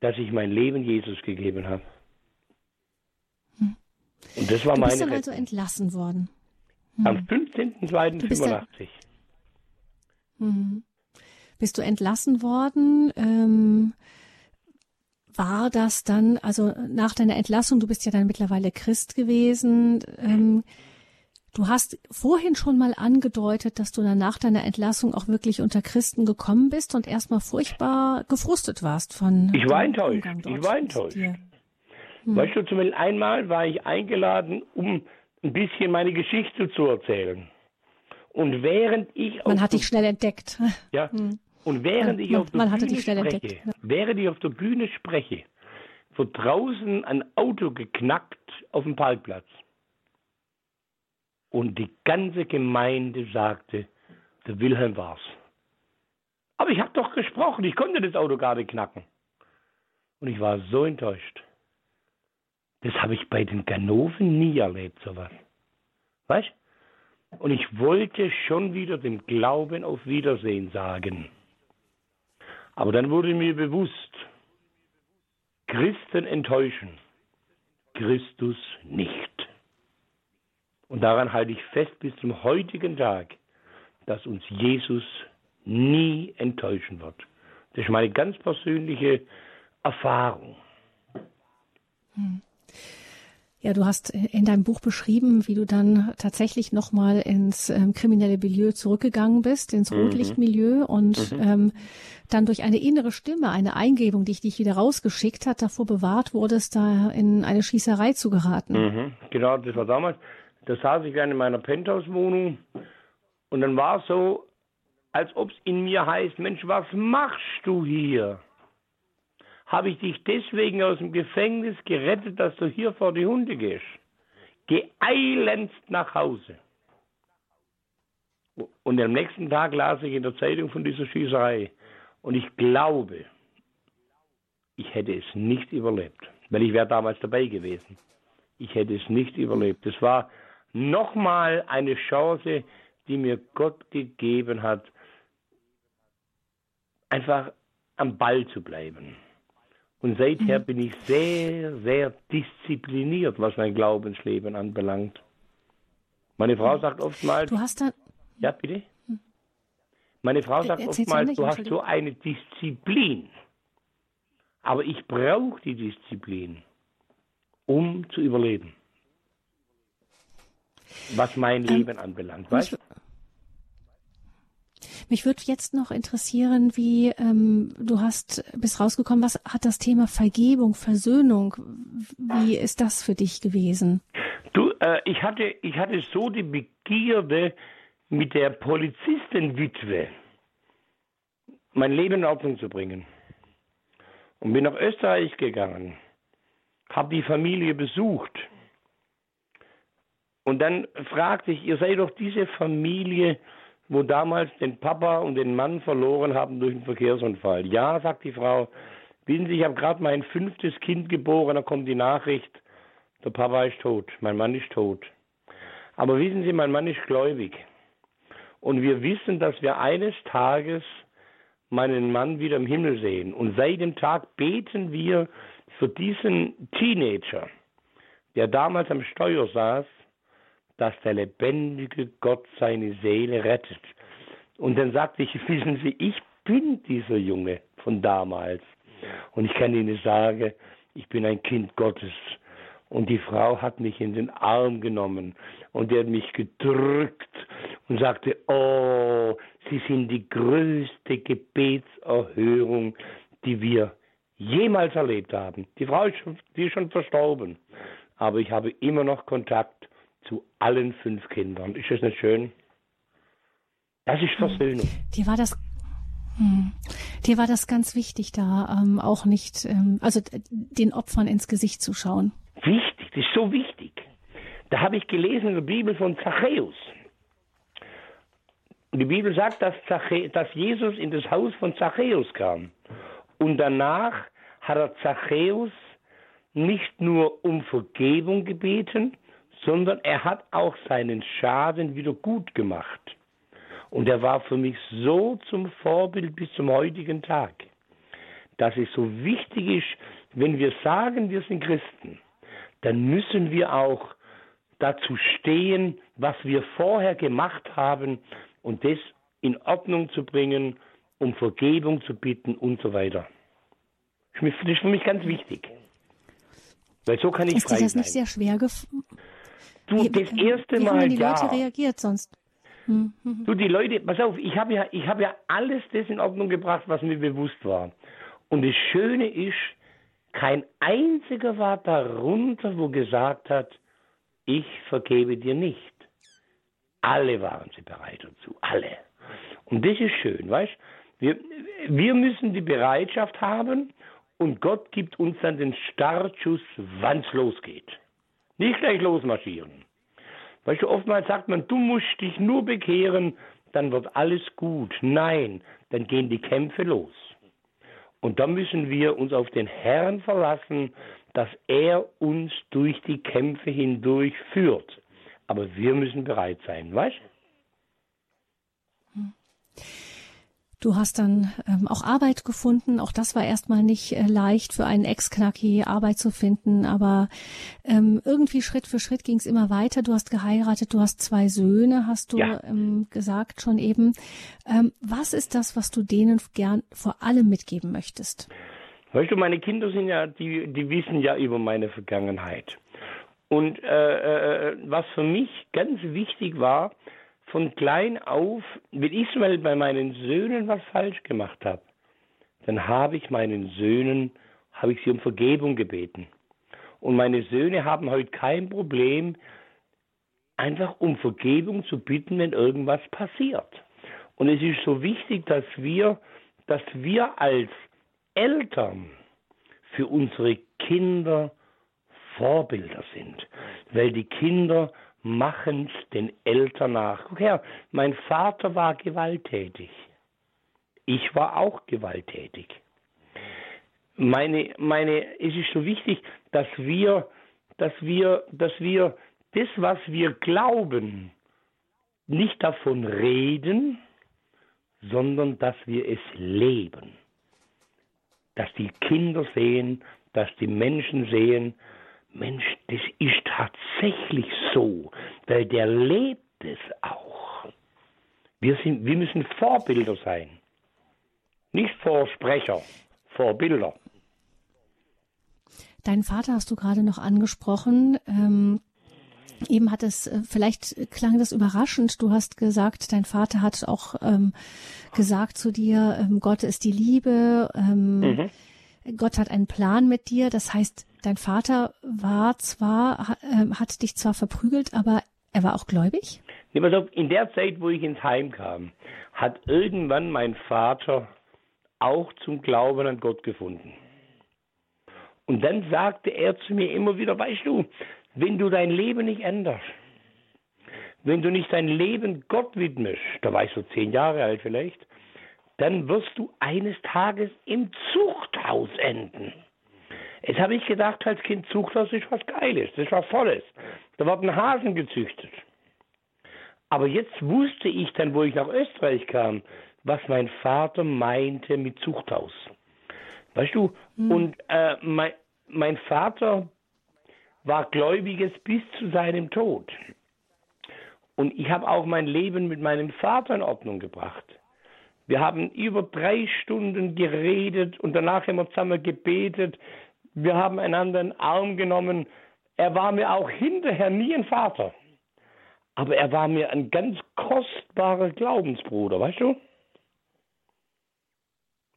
Speaker 2: dass ich mein Leben Jesus gegeben habe.
Speaker 1: Mhm. Und das war du meine. Du bist dann also entlassen worden.
Speaker 2: Am 15.02.85.
Speaker 1: Mhm. Bist du entlassen worden? Ähm, war das dann, also nach deiner Entlassung, du bist ja dann mittlerweile Christ gewesen, ähm, du hast vorhin schon mal angedeutet, dass du dann nach deiner Entlassung auch wirklich unter Christen gekommen bist und erstmal furchtbar gefrustet warst von.
Speaker 2: Ich war enttäuscht. Ich war enttäuscht. Hm. Weißt du, zumindest einmal war ich eingeladen, um ein bisschen meine Geschichte zu erzählen. Und während ich
Speaker 1: Man hat dich schnell entdeckt.
Speaker 2: Ja. Hm. Und während ja, ich auf der Bühne spreche, während ich auf der Bühne spreche, wird draußen ein Auto geknackt auf dem Parkplatz. Und die ganze Gemeinde sagte, der Wilhelm war's. Aber ich habe doch gesprochen, ich konnte das Auto gar nicht knacken. Und ich war so enttäuscht. Das habe ich bei den Ganoven nie erlebt, sowas. Weißt? Und ich wollte schon wieder dem Glauben auf Wiedersehen sagen. Aber dann wurde mir bewusst, Christen enttäuschen, Christus nicht. Und daran halte ich fest bis zum heutigen Tag, dass uns Jesus nie enttäuschen wird. Das ist meine ganz persönliche Erfahrung.
Speaker 1: Hm. Ja, du hast in deinem Buch beschrieben, wie du dann tatsächlich nochmal ins ähm, kriminelle Milieu zurückgegangen bist, ins mhm. Rotlichtmilieu und mhm. ähm, dann durch eine innere Stimme, eine Eingebung, die dich wieder rausgeschickt hat, davor bewahrt wurdest, da in eine Schießerei zu geraten.
Speaker 2: Mhm. Genau, das war damals. Da saß ich in meiner Penthouse-Wohnung und dann war es so, als ob es in mir heißt, Mensch, was machst du hier? Habe ich dich deswegen aus dem Gefängnis gerettet, dass du hier vor die Hunde gehst. Geh nach Hause. Und am nächsten Tag las ich in der Zeitung von dieser Schießerei. Und ich glaube, ich hätte es nicht überlebt, weil ich wäre damals dabei gewesen. Ich hätte es nicht überlebt. Es war nochmal eine Chance, die mir Gott gegeben hat, einfach am Ball zu bleiben. Und seither mhm. bin ich sehr, sehr diszipliniert, was mein Glaubensleben anbelangt. Meine Frau mhm. sagt oftmals.
Speaker 1: Du hast da.
Speaker 2: Ja, bitte? Mhm. Meine Frau sagt oftmals, du hast so eine Disziplin. Aber ich brauche die Disziplin, um zu überleben. Was mein ähm, Leben anbelangt. Weißt du?
Speaker 1: Mich würde jetzt noch interessieren, wie ähm, du hast bis rausgekommen, was hat das Thema Vergebung, Versöhnung, wie ist das für dich gewesen?
Speaker 2: Du, äh, ich hatte, ich hatte so die Begierde mit der Polizistenwitwe mein Leben in Ordnung zu bringen und bin nach Österreich gegangen, habe die Familie besucht und dann fragte ich, ihr seid doch diese Familie, wo damals den Papa und den Mann verloren haben durch einen Verkehrsunfall. Ja, sagt die Frau, wissen Sie, ich habe gerade mein fünftes Kind geboren, da kommt die Nachricht, der Papa ist tot, mein Mann ist tot. Aber wissen Sie, mein Mann ist gläubig. Und wir wissen, dass wir eines Tages meinen Mann wieder im Himmel sehen. Und seit dem Tag beten wir für diesen Teenager, der damals am Steuer saß, dass der lebendige Gott seine Seele rettet. Und dann sagte ich, (laughs) wissen Sie, ich bin dieser Junge von damals. Und ich kann Ihnen sagen, ich bin ein Kind Gottes. Und die Frau hat mich in den Arm genommen und er hat mich gedrückt und sagte, oh, Sie sind die größte Gebetserhörung, die wir jemals erlebt haben. Die Frau ist schon, die ist schon verstorben, aber ich habe immer noch Kontakt zu allen fünf Kindern. Ist das nicht schön? Das ist Versöhnung.
Speaker 1: Dir war das hm. Dir war das ganz wichtig, da ähm, auch nicht, ähm, also den Opfern ins Gesicht zu schauen.
Speaker 2: Wichtig, das ist so wichtig. Da habe ich gelesen in der Bibel von Zachäus. Die Bibel sagt, dass, Zache, dass Jesus in das Haus von Zachäus kam. Und danach hat er Zachäus nicht nur um Vergebung gebeten, sondern er hat auch seinen Schaden wieder gut gemacht. Und er war für mich so zum Vorbild bis zum heutigen Tag, dass es so wichtig ist, wenn wir sagen, wir sind Christen, dann müssen wir auch dazu stehen, was wir vorher gemacht haben und das in Ordnung zu bringen, um Vergebung zu bitten und so weiter. Das ist für mich ganz wichtig. Weil so kann ich
Speaker 1: ist
Speaker 2: frei
Speaker 1: dir das
Speaker 2: sein.
Speaker 1: nicht sehr schwer
Speaker 2: Du, wie, das erste wie Mal, haben
Speaker 1: die
Speaker 2: ja.
Speaker 1: Leute reagiert sonst? Hm,
Speaker 2: hm, hm. Du, die Leute, pass auf, ich habe ja, ich habe ja alles das in Ordnung gebracht, was mir bewusst war. Und das Schöne ist, kein einziger war darunter, wo gesagt hat, ich vergebe dir nicht. Alle waren sie bereit dazu, alle. Und das ist schön, weißt? Wir, wir müssen die Bereitschaft haben und Gott gibt uns dann den Startschuss, wann es losgeht. Nicht gleich losmarschieren. Weißt du, oftmals sagt man, du musst dich nur bekehren, dann wird alles gut. Nein, dann gehen die Kämpfe los. Und da müssen wir uns auf den Herrn verlassen, dass er uns durch die Kämpfe hindurch führt. Aber wir müssen bereit sein, weißt du?
Speaker 1: Hm. Du hast dann ähm, auch Arbeit gefunden. Auch das war erstmal nicht äh, leicht für einen Ex-Knacki Arbeit zu finden. Aber ähm, irgendwie Schritt für Schritt ging es immer weiter. Du hast geheiratet, du hast zwei Söhne, hast du ja. ähm, gesagt schon eben. Ähm, was ist das, was du denen gern vor allem mitgeben möchtest?
Speaker 2: Weißt du, meine Kinder sind ja, die, die wissen ja über meine Vergangenheit. Und äh, äh, was für mich ganz wichtig war, von klein auf, wenn ich mal bei meinen Söhnen was falsch gemacht habe, dann habe ich meinen Söhnen, habe ich sie um Vergebung gebeten. Und meine Söhne haben heute kein Problem, einfach um Vergebung zu bitten, wenn irgendwas passiert. Und es ist so wichtig, dass wir, dass wir als Eltern für unsere Kinder Vorbilder sind, weil die Kinder machen es den Eltern nach. Guck her, mein Vater war gewalttätig. Ich war auch gewalttätig. Meine, meine, es ist so wichtig, dass wir, dass wir, dass wir das, was wir glauben, nicht davon reden, sondern dass wir es leben. Dass die Kinder sehen, dass die Menschen sehen, Mensch, das ist tatsächlich so, weil der lebt es auch. Wir, sind, wir müssen Vorbilder sein. Nicht Vorsprecher, Vorbilder.
Speaker 1: Deinen Vater hast du gerade noch angesprochen. Ähm, eben hat es, äh, vielleicht klang das überraschend. Du hast gesagt, dein Vater hat auch ähm, gesagt zu dir, ähm, Gott ist die Liebe, ähm, mhm. Gott hat einen Plan mit dir. Das heißt, dein Vater war zwar, äh, hat dich zwar verprügelt, aber er war auch gläubig?
Speaker 2: In der Zeit, wo ich ins Heim kam, hat irgendwann mein Vater auch zum Glauben an Gott gefunden. Und dann sagte er zu mir immer wieder, weißt du, wenn du dein Leben nicht änderst, wenn du nicht dein Leben Gott widmest, da war ich so zehn Jahre alt vielleicht, dann wirst du eines Tages im Zuchthaus enden. Jetzt habe ich gedacht, als Kind, Zuchthaus ist was Geiles, das ist was Volles. Da werden Hasen gezüchtet. Aber jetzt wusste ich dann, wo ich nach Österreich kam, was mein Vater meinte mit Zuchthaus. Weißt du, mhm. und äh, mein, mein Vater war Gläubiges bis zu seinem Tod. Und ich habe auch mein Leben mit meinem Vater in Ordnung gebracht. Wir haben über drei Stunden geredet und danach haben wir zusammen gebetet. Wir haben einander in den Arm genommen. Er war mir auch hinterher nie ein Vater. Aber er war mir ein ganz kostbarer Glaubensbruder, weißt du?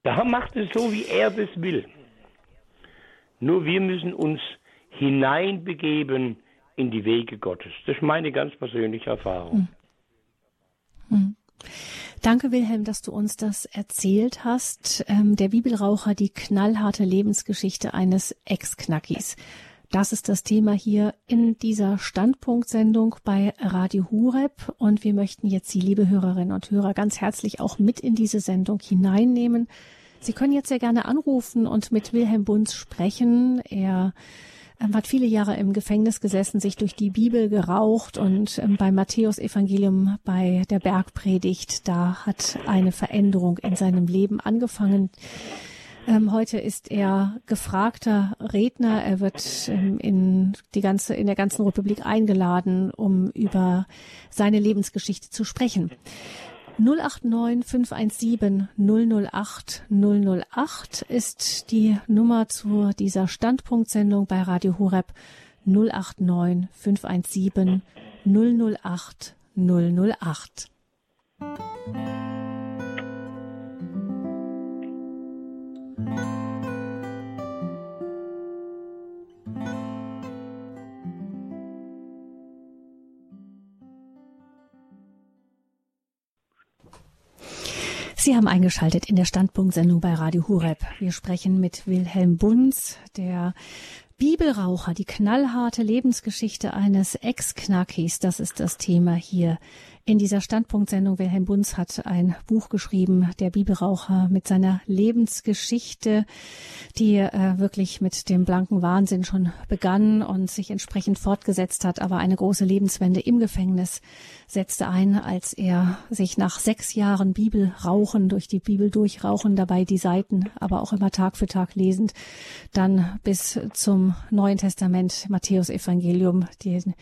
Speaker 2: Da macht es so, wie er das will. Nur wir müssen uns hineinbegeben in die Wege Gottes. Das ist meine ganz persönliche Erfahrung.
Speaker 1: Hm. Hm. Danke, Wilhelm, dass du uns das erzählt hast. Ähm, der Bibelraucher, die knallharte Lebensgeschichte eines Ex-Knackis. Das ist das Thema hier in dieser Standpunktsendung bei Radio Hureb. Und wir möchten jetzt Sie, liebe Hörerinnen und Hörer, ganz herzlich auch mit in diese Sendung hineinnehmen. Sie können jetzt sehr gerne anrufen und mit Wilhelm Bunz sprechen. Er ähm, hat viele Jahre im Gefängnis gesessen, sich durch die Bibel geraucht und ähm, beim Matthäus-Evangelium bei der Bergpredigt, da hat eine Veränderung in seinem Leben angefangen. Ähm, heute ist er gefragter Redner. Er wird ähm, in die ganze, in der ganzen Republik eingeladen, um über seine Lebensgeschichte zu sprechen. 089 517 008 008 ist die Nummer zu dieser Standpunktsendung bei Radio Horeb 089 517 008 008. Sie haben eingeschaltet in der Standpunktsendung bei Radio Hureb. Wir sprechen mit Wilhelm Bunz, der Bibelraucher, die knallharte Lebensgeschichte eines Ex-Knackis. Das ist das Thema hier in dieser Standpunktsendung Wilhelm Bunz hat ein Buch geschrieben, Der Bibelraucher, mit seiner Lebensgeschichte, die äh, wirklich mit dem blanken Wahnsinn schon begann und sich entsprechend fortgesetzt hat. Aber eine große Lebenswende im Gefängnis setzte ein, als er sich nach sechs Jahren Bibelrauchen, durch die Bibel durchrauchen, dabei die Seiten, aber auch immer Tag für Tag lesend, dann bis zum Neuen Testament, Matthäus Evangelium, den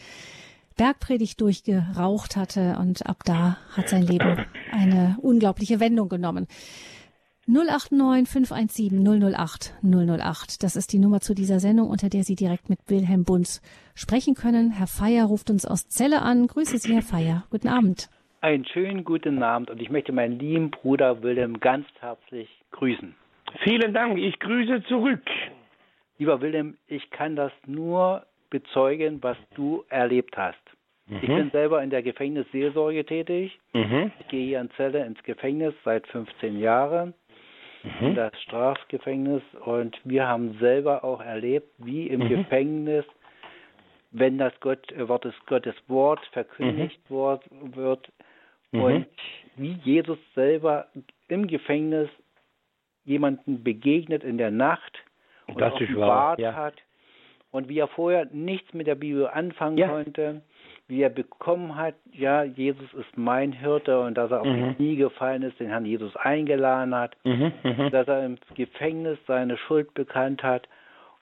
Speaker 1: Bergpredigt durchgeraucht hatte und ab da hat sein Leben eine unglaubliche Wendung genommen. 089 517 008 008. Das ist die Nummer zu dieser Sendung, unter der Sie direkt mit Wilhelm Bunz sprechen können. Herr Feier ruft uns aus Celle an. Grüße Sie, Herr Feier. Guten Abend.
Speaker 3: Einen schönen guten Abend und ich möchte meinen lieben Bruder Wilhelm ganz herzlich grüßen.
Speaker 2: Vielen Dank, ich grüße zurück.
Speaker 3: Lieber Wilhelm, ich kann das nur bezeugen, was du erlebt hast. Mhm. Ich bin selber in der Gefängnisseelsorge tätig. Mhm. Ich gehe hier in Zelle ins Gefängnis seit 15 Jahren mhm. in das Strafgefängnis und wir haben selber auch erlebt, wie im mhm. Gefängnis, wenn das Gott, äh, Wort Gottes Wort verkündigt mhm. wird mhm. und wie Jesus selber im Gefängnis jemanden begegnet in der Nacht und das offenbart ja. hat und wie er vorher nichts mit der Bibel anfangen ja. konnte wie er bekommen hat, ja, Jesus ist mein Hirte und dass er auf mhm. die Knie gefallen ist, den Herrn Jesus eingeladen hat, mhm. Mhm. dass er im Gefängnis seine Schuld bekannt hat.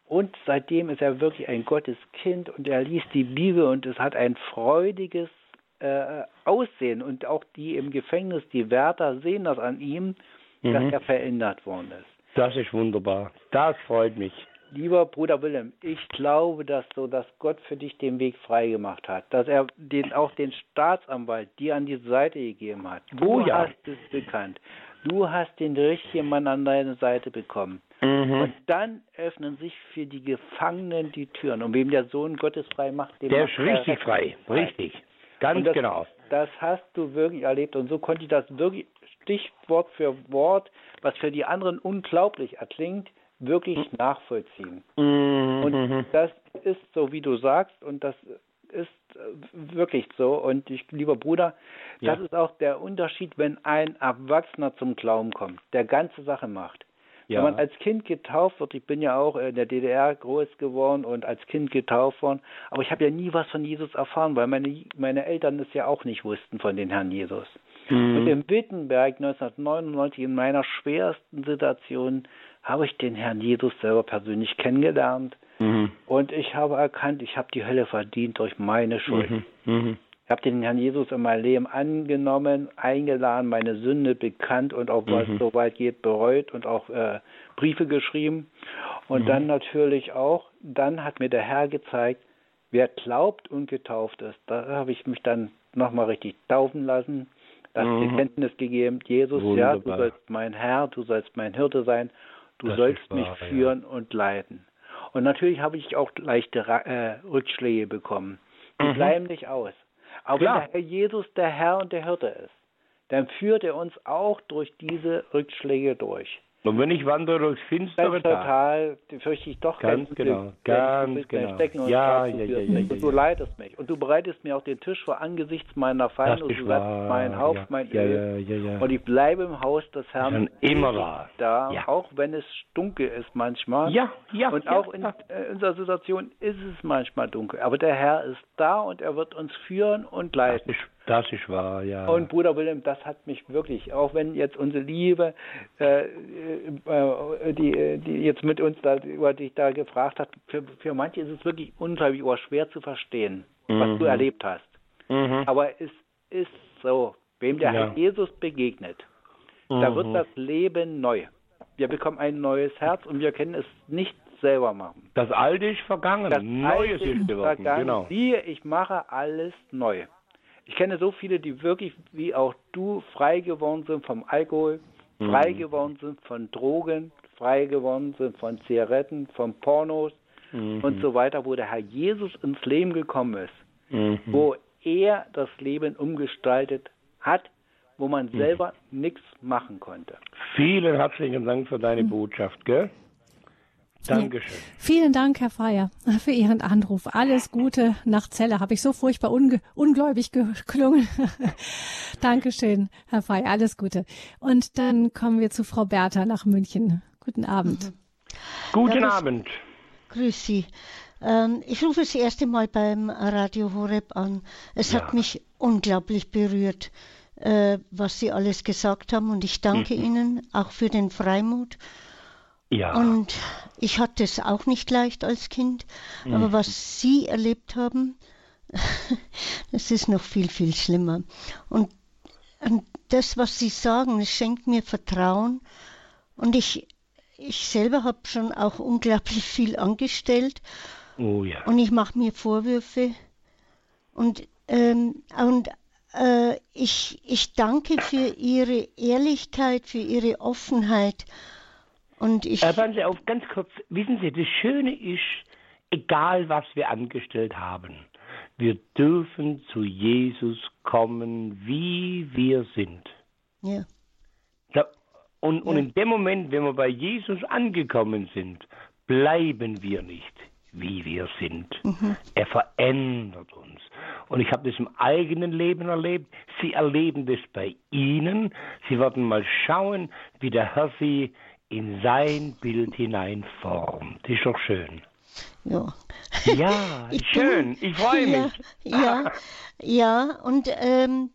Speaker 3: Und seitdem ist er wirklich ein Gotteskind und er liest die Bibel und es hat ein freudiges äh, Aussehen. Und auch die im Gefängnis, die Wärter, sehen das an ihm, dass mhm. er verändert worden ist.
Speaker 2: Das ist wunderbar. Das freut mich.
Speaker 3: Lieber Bruder Wilhelm, ich glaube, dass so, dass Gott für dich den Weg freigemacht hat, dass er den, auch den Staatsanwalt dir an die Seite gegeben hat. Du oh, ja. hast es bekannt. Du hast den richtigen Mann an deine Seite bekommen. Mhm. Und dann öffnen sich für die Gefangenen die Türen. Und wem der Sohn Gottes frei macht,
Speaker 2: dem der ist richtig frei. frei. Richtig. Ganz
Speaker 3: das,
Speaker 2: genau.
Speaker 3: Das hast du wirklich erlebt. Und so konnte ich das wirklich Stichwort für Wort, was für die anderen unglaublich erklingt, wirklich hm. nachvollziehen. Mhm. Und das ist so, wie du sagst, und das ist äh, wirklich so. Und ich, lieber Bruder, ja. das ist auch der Unterschied, wenn ein Erwachsener zum Glauben kommt, der ganze Sache macht. Ja. Wenn man als Kind getauft wird, ich bin ja auch in der DDR groß geworden und als Kind getauft worden, aber ich habe ja nie was von Jesus erfahren, weil meine, meine Eltern es ja auch nicht wussten von den Herrn Jesus. Mhm. Und in Wittenberg 1999 in meiner schwersten Situation habe ich den Herrn Jesus selber persönlich kennengelernt. Mhm. Und ich habe erkannt, ich habe die Hölle verdient durch meine Schuld. Mhm. Mhm. Ich habe den Herrn Jesus in mein Leben angenommen, eingeladen, meine Sünde bekannt und auch was mhm. so weit geht bereut und auch äh, Briefe geschrieben. Und dann mhm. natürlich auch, dann hat mir der Herr gezeigt, wer glaubt und getauft ist. Da habe ich mich dann nochmal richtig taufen lassen. Das mhm. die Kenntnis gegeben, Jesus, Wunderbar. ja, du sollst mein Herr, du sollst mein Hirte sein Du das sollst mich führen ja. und leiten. Und natürlich habe ich auch leichte äh, Rückschläge bekommen. Die mhm. bleiben nicht aus. Aber Klar. wenn der Herr Jesus der Herr und der Hirte ist, dann führt er uns auch durch diese Rückschläge durch.
Speaker 2: Und wenn ich wandere durchs finstere
Speaker 3: Tal, fürchte ich doch
Speaker 2: ganz genau, ganz genau.
Speaker 3: Stecken und ja, ja, ja, ja, Und du leidest mich. Und du bereitest mir auch den Tisch vor angesichts meiner Feinde und du sagst, mein Haupt, ja, mein ja, ja, ja, ja. Und ich bleibe im Haus des Herrn
Speaker 2: immer
Speaker 3: da, ja. auch wenn es dunkel ist manchmal.
Speaker 2: Ja, ja.
Speaker 3: Und auch in, in äh, unserer Situation ist es manchmal dunkel. Aber der Herr ist da und er wird uns führen und leiten.
Speaker 2: Das ist ist wahr, ja.
Speaker 3: Und Bruder Wilhelm, das hat mich wirklich, auch wenn jetzt unsere Liebe, äh, äh, die, die jetzt mit uns da, über dich da gefragt hat, für, für manche ist es wirklich unglaublich schwer zu verstehen, mhm. was du mhm. erlebt hast. Mhm. Aber es ist so, wem der ja. Herr Jesus begegnet, mhm. da wird das Leben neu. Wir bekommen ein neues Herz und wir können es nicht selber machen.
Speaker 2: Das Alte ist vergangen,
Speaker 3: das Neues ist geworden. Genau. Siehe, ich mache alles neu. Ich kenne so viele, die wirklich wie auch du frei geworden sind vom Alkohol, mhm. frei geworden sind von Drogen, frei geworden sind von Zigaretten, von Pornos mhm. und so weiter, wo der Herr Jesus ins Leben gekommen ist, mhm. wo er das Leben umgestaltet hat, wo man mhm. selber nichts machen konnte.
Speaker 2: Vielen herzlichen Dank für deine Botschaft, gell? Dankeschön.
Speaker 1: Vielen Dank, Herr Feier, für Ihren Anruf. Alles Gute nach Celle. Habe ich so furchtbar unge ungläubig geklungen. (laughs) Dankeschön, Herr Feier. Alles Gute. Und dann kommen wir zu Frau Bertha nach München. Guten Abend. Mhm.
Speaker 2: Guten ja, Abend.
Speaker 4: Grüß Sie. Ähm, ich rufe das erste Mal beim Radio Horeb an. Es ja. hat mich unglaublich berührt, äh, was Sie alles gesagt haben. Und ich danke mhm. Ihnen auch für den Freimut ja. Und ich hatte es auch nicht leicht als Kind, mhm. aber was Sie erlebt haben, (laughs) das ist noch viel, viel schlimmer. Und, und das, was Sie sagen, es schenkt mir Vertrauen Und ich, ich selber habe schon auch unglaublich (laughs) viel angestellt.
Speaker 2: Oh ja.
Speaker 4: Und ich mache mir Vorwürfe. Und, ähm, und äh, ich, ich danke für Ihre Ehrlichkeit, für Ihre Offenheit. Und ich.
Speaker 2: Äh, warten Sie auf, ganz kurz. Wissen Sie, das Schöne ist, egal was wir angestellt haben, wir dürfen zu Jesus kommen, wie wir sind.
Speaker 4: Ja.
Speaker 2: Da, und, und
Speaker 4: Ja.
Speaker 2: in dem Moment, wenn wir bei Jesus angekommen sind, bleiben wir nicht, wie wir sind.
Speaker 4: Mhm.
Speaker 2: Er verändert uns. Und ich habe das im eigenen Leben erlebt. Sie erleben das bei Ihnen. Sie werden mal schauen, wie der Herr Sie in sein Bild hinein formt. Das ist doch schön.
Speaker 4: Ja.
Speaker 2: Ja,
Speaker 4: Ich (laughs)
Speaker 2: schön.
Speaker 4: bin-
Speaker 2: Ich freue
Speaker 4: ja,
Speaker 2: mich.
Speaker 4: Ja, (laughs) ja, und ähm,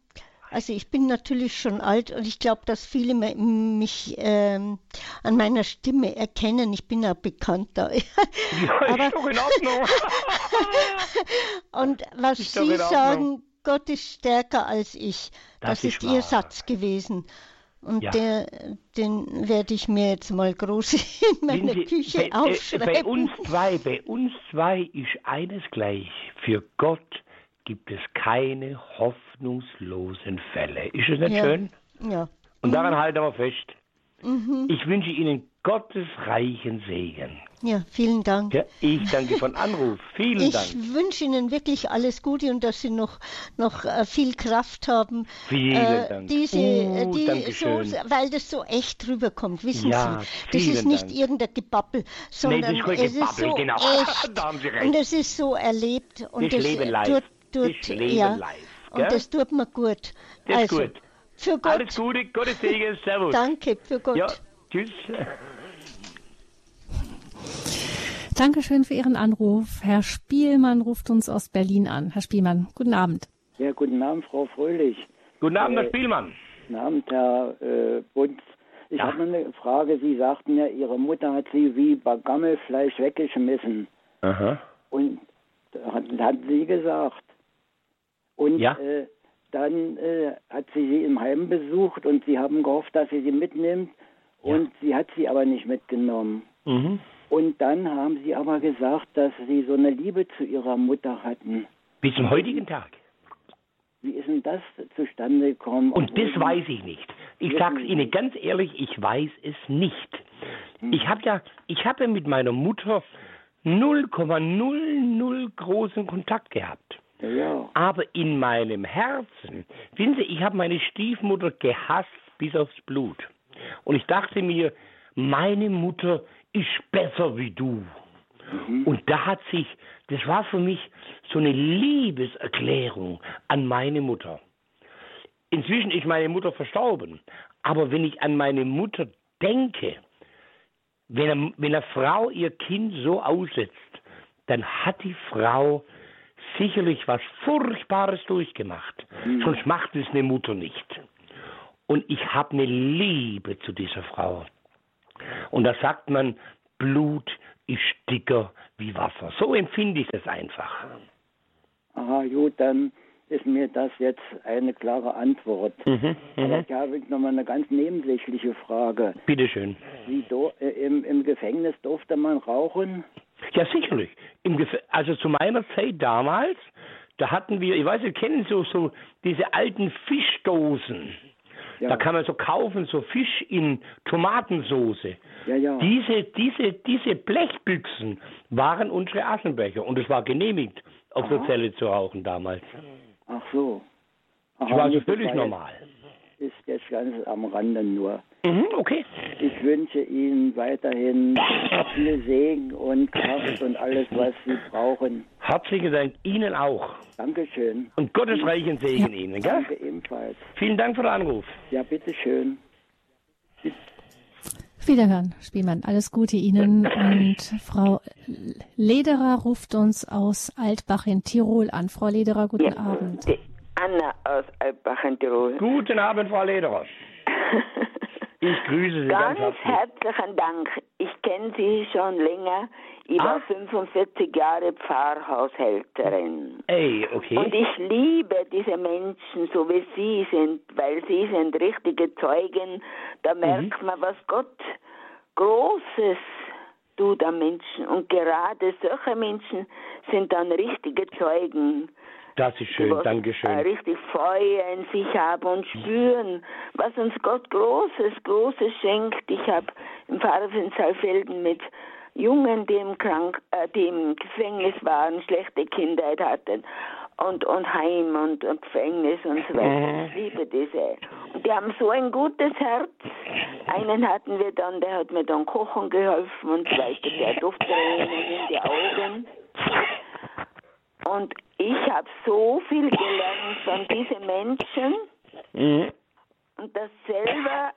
Speaker 4: also ich bin natürlich schon alt und ich glaube, dass viele mich ähm, an meiner Stimme erkennen. Ich bin ja bekannt da. (laughs)
Speaker 2: Ja,
Speaker 4: Aber-
Speaker 2: ist doch in Ordnung.
Speaker 4: und was
Speaker 2: Ist
Speaker 4: Sie sagen, Gott ist stärker als ich.
Speaker 2: Das
Speaker 4: Das,
Speaker 2: ist
Speaker 4: ist Ihr. Satz gewesen. Und
Speaker 2: Ja.
Speaker 4: der, den werde ich mir jetzt mal groß in
Speaker 2: Wissen
Speaker 4: meine
Speaker 2: Sie,
Speaker 4: Küche
Speaker 2: bei, äh,
Speaker 4: aufschreiben.
Speaker 2: bei uns zwei, bei uns zwei ist eines gleich. Für Gott gibt es keine hoffnungslosen Fälle. Ist es nicht
Speaker 4: Ja.
Speaker 2: schön?
Speaker 4: ja.
Speaker 2: Und daran halten wir fest.
Speaker 4: Mhm.
Speaker 2: Ich wünsche Ihnen Gottes reichen Segen.
Speaker 4: Ja, vielen Dank.
Speaker 2: Ja, ich danke für den Anruf. Vielen Dank.
Speaker 4: Ich wünsche Ihnen wirklich alles Gute und dass Sie noch, noch äh, viel Kraft haben.
Speaker 2: Vielen
Speaker 4: äh,
Speaker 2: Dank.
Speaker 4: Diese,
Speaker 2: Uh,
Speaker 4: die, so, weil das so echt rüberkommt, wissen
Speaker 2: Ja,
Speaker 4: Sie. Das ist nicht
Speaker 2: Dank.
Speaker 4: irgendein Gebabbel, sondern
Speaker 2: das ist
Speaker 4: es ist
Speaker 2: Gebabbel,
Speaker 4: so
Speaker 2: genau. (laughs)
Speaker 4: echt
Speaker 2: Da haben Sie recht.
Speaker 4: und es ist so erlebt und
Speaker 2: Das Leben live.
Speaker 4: tut, tut
Speaker 2: Das Leben
Speaker 4: ja,
Speaker 2: live,
Speaker 4: und das tut mir gut.
Speaker 2: Das ist
Speaker 4: also,
Speaker 2: gut.
Speaker 4: Für Gott,
Speaker 2: Alles Gute, Gottes Segen, Servus.
Speaker 4: danke, für Gott.
Speaker 2: Ja, tschüss.
Speaker 1: Dankeschön für Ihren Anruf. Herr Spielmann ruft uns aus Berlin an. Herr Spielmann, guten Abend.
Speaker 5: Ja, guten Abend, Frau Fröhlich.
Speaker 2: Guten Abend, Herr
Speaker 5: Äh,
Speaker 2: Spielmann.
Speaker 5: Guten Abend, Herr äh, Bunz. Ich
Speaker 2: Ja.
Speaker 5: habe eine Frage. Sie sagten ja, Ihre Mutter hat Sie wie bei Gammelfleisch weggeschmissen.
Speaker 2: Aha.
Speaker 5: Und hat, hat sie gesagt. Und
Speaker 2: Ja.
Speaker 5: äh, dann äh, hat sie sie im Heim besucht und Sie haben gehofft, dass sie sie mitnimmt.
Speaker 2: Ja.
Speaker 5: Und sie hat sie aber nicht mitgenommen.
Speaker 2: Mhm.
Speaker 5: Und dann haben Sie aber gesagt, dass Sie so eine Liebe zu Ihrer Mutter hatten.
Speaker 2: Bis zum heutigen Tag.
Speaker 5: Wie ist denn das zustande gekommen?
Speaker 2: Und das
Speaker 5: Sie-
Speaker 2: weiß ich nicht. Ich sag's Ihnen ganz ehrlich, ich weiß es nicht. Ich habe ja, ich habe mit meiner Mutter 0,00 großen Kontakt gehabt.
Speaker 5: Ja.
Speaker 2: Aber in meinem Herzen, wissen Sie, ich habe meine Stiefmutter gehasst bis aufs Blut. Und ich dachte mir, meine Mutter ist besser wie du. Und da hat sich, das war für mich so eine Liebeserklärung an meine Mutter. Inzwischen ist meine Mutter verstorben. Aber wenn ich an meine Mutter denke, wenn, eine- wenn eine Frau ihr Kind so aussetzt, dann hat die Frau sicherlich was Furchtbares durchgemacht. Sonst macht es eine Mutter nicht. Und ich habe eine Liebe zu dieser Frau. Und da sagt man, Blut ist dicker wie Wasser. So empfinde ich das einfach.
Speaker 5: Aha, gut, dann ist mir das jetzt eine klare Antwort.
Speaker 2: Mhm,
Speaker 5: Aber
Speaker 2: mhm.
Speaker 5: ich habe noch mal eine ganz nebensächliche Frage.
Speaker 2: Bitteschön.
Speaker 5: Wie do, äh, im, Im Gefängnis durfte man rauchen?
Speaker 2: Ja, sicherlich. Also zu meiner Zeit damals, da hatten wir, ich weiß nicht, kennen Sie so, so diese alten Fischdosen.
Speaker 5: Ja.
Speaker 2: Da kann man so kaufen, so Fisch in Tomatensoße.
Speaker 5: Ja, ja.
Speaker 2: Diese, diese, diese Blechbüchsen waren unsere Aschenbecher und es war genehmigt, auf der
Speaker 5: Aha.
Speaker 2: Zelle zu rauchen damals.
Speaker 5: Ach so.
Speaker 2: Das
Speaker 5: Aha,
Speaker 2: war also völlig normal.
Speaker 5: Ist jetzt ganz am Rande nur.
Speaker 2: Mhm, okay.
Speaker 5: Ich wünsche Ihnen weiterhin viel Segen und Kraft und alles, was Sie brauchen.
Speaker 2: Herzlichen Dank Ihnen auch.
Speaker 5: Dankeschön.
Speaker 2: Und Gottes reichen Segen Ihnen. Gell?
Speaker 5: Danke ebenfalls.
Speaker 2: Vielen Dank für den Anruf.
Speaker 5: Ja, bitteschön.
Speaker 1: Wiederhören, Spielmann. Alles Gute Ihnen. Und Frau Lederer ruft uns aus Altbach in Tirol an. Frau Lederer, guten Abend.
Speaker 6: Anna aus Alpbach in Tirol.
Speaker 2: Guten Abend, Frau Lederer. (laughs) Ich grüße Sie ganz,
Speaker 6: Ganz
Speaker 2: herzlich.
Speaker 6: herzlichen Dank. Ich kenne Sie schon länger. Ich war
Speaker 2: Ah.
Speaker 6: 45 Jahre Pfarrhaushälterin.
Speaker 2: Ey, okay.
Speaker 6: Und ich liebe diese Menschen, so wie Sie sind, weil Sie sind richtige Zeugen. Da merkt man, was Gott Großes tut am Menschen. Und gerade solche Menschen sind dann richtige Zeugen.
Speaker 2: Das ist schön, Dankeschön.
Speaker 6: Äh, richtig Feuer in sich haben und spüren, was uns Gott Großes, Großes schenkt. Ich habe im Pfarrer von Saalfelden mit Jungen, die im, Krank, äh, die im Gefängnis waren, schlechte Kindheit hatten und, und Heim und, und Gefängnis und so weiter.
Speaker 2: Mhm.
Speaker 6: Ich liebe diese. Und die haben so ein gutes Herz. Einen hatten wir dann, der hat mir dann kochen geholfen und so weiter. Der Dufttränen in die Augen. Und ich habe so viel gelernt von diesen Menschen
Speaker 2: Mhm.
Speaker 6: und das selber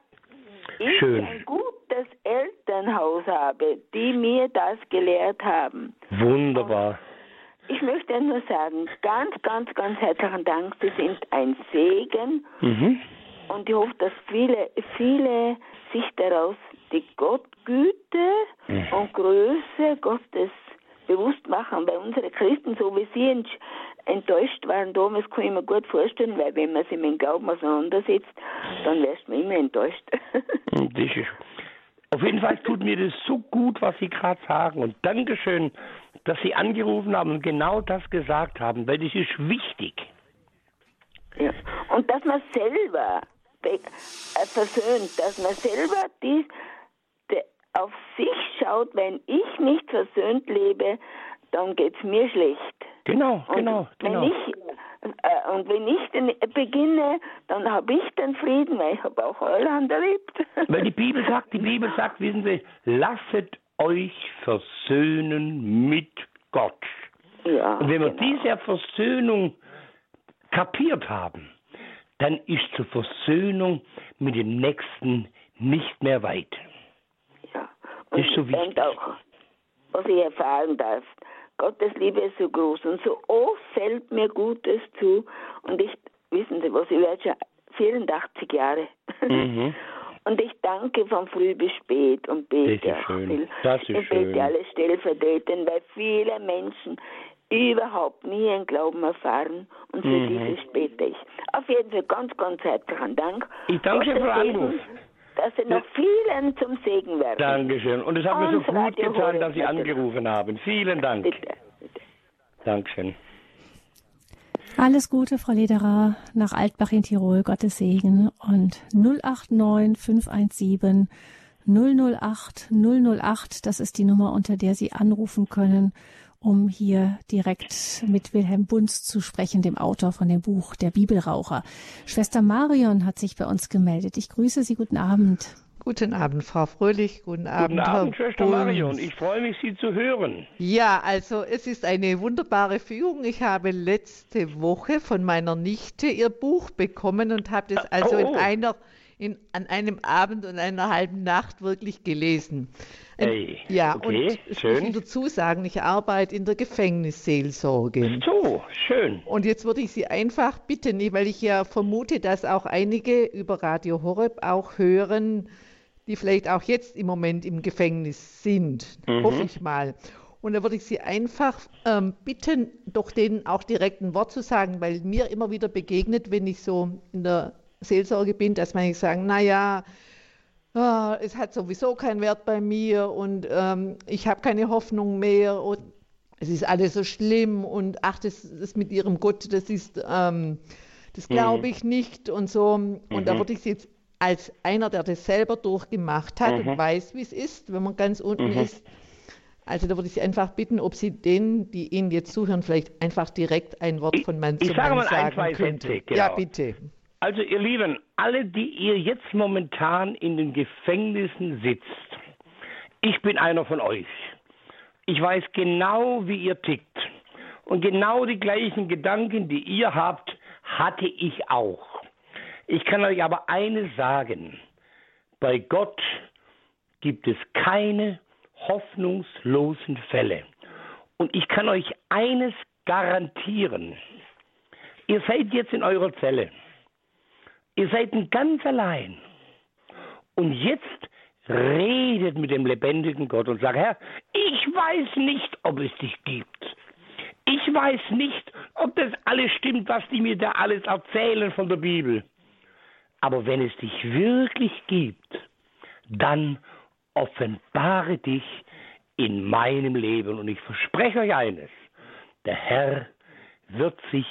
Speaker 6: ich
Speaker 2: Schön.
Speaker 6: ein gutes Elternhaus habe, die mir das gelehrt haben.
Speaker 2: Wunderbar.
Speaker 6: Ich möchte nur sagen, ganz, ganz, ganz herzlichen Dank. Sie sind ein Segen
Speaker 2: Mhm.
Speaker 6: und ich hoffe, dass viele, viele sich daraus die Gottgüte
Speaker 2: Mhm.
Speaker 6: und Größe Gottes bewusst machen, weil unsere Christen, so wie sie ent- enttäuscht waren damals, kann ich mir gut vorstellen, weil wenn man sich mit dem Glauben auseinandersetzt, dann wärst man immer enttäuscht. (laughs)
Speaker 2: Auf jeden Fall tut mir das so gut, was Sie gerade sagen. Und Dankeschön, dass Sie angerufen haben und genau das gesagt haben, weil das ist wichtig.
Speaker 6: Ja. Und dass man selber be- äh, versöhnt, dass man selber dies, auf sich schaut, wenn ich nicht versöhnt lebe, dann geht's mir schlecht.
Speaker 2: Genau,
Speaker 6: Und
Speaker 2: genau,
Speaker 6: wenn
Speaker 2: genau.
Speaker 6: ich äh, und wenn ich den beginne, dann habe ich den Frieden, weil ich habe auch Irland erlebt. (laughs)
Speaker 2: Weil die Bibel sagt, die Bibel sagt, wissen Sie, lasset euch versöhnen mit Gott.
Speaker 6: ja,
Speaker 2: Und wenn wir
Speaker 6: genau.
Speaker 2: diese Versöhnung kapiert haben, dann ist zur Versöhnung mit dem Nächsten nicht mehr weit. Das ist so wichtig.
Speaker 6: und auch, was ich erfahren darf, Gottes Liebe ist so groß und so oft fällt mir Gutes zu. Und ich, wissen Sie was, ich werde schon 84 Jahre.
Speaker 2: Mhm. (laughs)
Speaker 6: Und ich danke von früh bis spät und bete
Speaker 2: Das ist schön.
Speaker 6: viel.
Speaker 2: Das ist
Speaker 6: ich
Speaker 2: schön.
Speaker 6: bete alle stellvertretend, weil viele Menschen überhaupt nie einen Glauben erfahren und für
Speaker 2: Mhm.
Speaker 6: dieses bete ich. Auf jeden Fall ganz, ganz herzlichen Dank.
Speaker 2: Ich danke
Speaker 6: Gottes
Speaker 2: für
Speaker 6: Segen,
Speaker 2: Anruf.
Speaker 6: Dass Sie noch vielen zum Segen werden.
Speaker 2: Dankeschön. Und es hat mir so gut
Speaker 6: Radio
Speaker 2: getan,
Speaker 6: Horeb
Speaker 2: dass Sie angerufen haben. Vielen Dank.
Speaker 6: Bitte.
Speaker 2: Dankeschön.
Speaker 1: Alles Gute, Frau Lederer, nach Altbach in Tirol. Gottes Segen. Und 089 517 008 008, das ist die Nummer, unter der Sie anrufen können, um hier direkt mit Wilhelm Bunz zu sprechen, dem Autor von dem Buch Der Bibelraucher. Schwester Marion hat sich bei uns gemeldet. Ich grüße Sie. Guten Abend.
Speaker 7: Guten Abend, Frau Fröhlich. Guten Abend,
Speaker 2: Guten Abend,
Speaker 7: Herr
Speaker 2: Schwester
Speaker 7: Bunz.
Speaker 2: Marion. Ich freue mich, Sie zu hören.
Speaker 7: Ja, also es ist eine wunderbare Führung. Ich habe letzte Woche von meiner Nichte ihr Buch bekommen und habe das also
Speaker 2: oh,
Speaker 7: in
Speaker 2: oh.
Speaker 7: einer in, an einem Abend und einer halben Nacht wirklich gelesen.
Speaker 2: Hey,
Speaker 7: ja,
Speaker 2: okay,
Speaker 7: und ich
Speaker 2: schön.
Speaker 7: muss dazu sagen, ich arbeite in der Gefängnisseelsorge.
Speaker 2: So, schön.
Speaker 7: Und jetzt würde ich Sie einfach bitten, weil ich ja vermute, dass auch einige über Radio Horeb auch hören, die vielleicht auch jetzt im Moment im Gefängnis sind.
Speaker 2: Mhm.
Speaker 7: Hoffe ich mal. Und da würde ich Sie einfach ähm, bitten, doch denen auch direkt ein Wort zu sagen, weil mir immer wieder begegnet, wenn ich so in der Seelsorge bin, dass manche sagen, naja, ah, es hat sowieso keinen Wert bei mir und ähm, ich habe keine Hoffnung mehr und es ist alles so schlimm und ach, das, das mit ihrem Gott, das ist, ähm, das glaube ich nicht und so. Und da würde ich sie jetzt als einer, der das selber durchgemacht hat und weiß, wie es ist, wenn man ganz unten ist, also da würde ich Sie einfach bitten, ob Sie denen, die Ihnen jetzt zuhören, vielleicht einfach direkt ein Wort von Mann
Speaker 2: ich
Speaker 7: zu
Speaker 2: sage
Speaker 7: Mann
Speaker 2: mal ein,
Speaker 7: sagen
Speaker 2: zwei
Speaker 7: könnte.
Speaker 2: Sätze,
Speaker 7: Ja,
Speaker 2: genau.
Speaker 7: bitte.
Speaker 2: Also ihr Lieben, alle, die ihr jetzt momentan in den Gefängnissen sitzt, ich bin einer von euch. Ich weiß genau, wie ihr tickt. Und genau die gleichen Gedanken, die ihr habt, hatte ich auch. Ich kann euch aber eines sagen. Bei Gott gibt es keine hoffnungslosen Fälle. Und ich kann euch eines garantieren. Ihr seid jetzt in eurer Zelle. Ihr seid ganz allein. Und jetzt redet mit dem lebendigen Gott und sagt, Herr, ich weiß nicht, ob es dich gibt. Ich weiß nicht, ob das alles stimmt, was die mir da alles erzählen von der Bibel. Aber wenn es dich wirklich gibt, dann offenbare dich in meinem Leben. Und ich verspreche euch eines, der Herr wird sich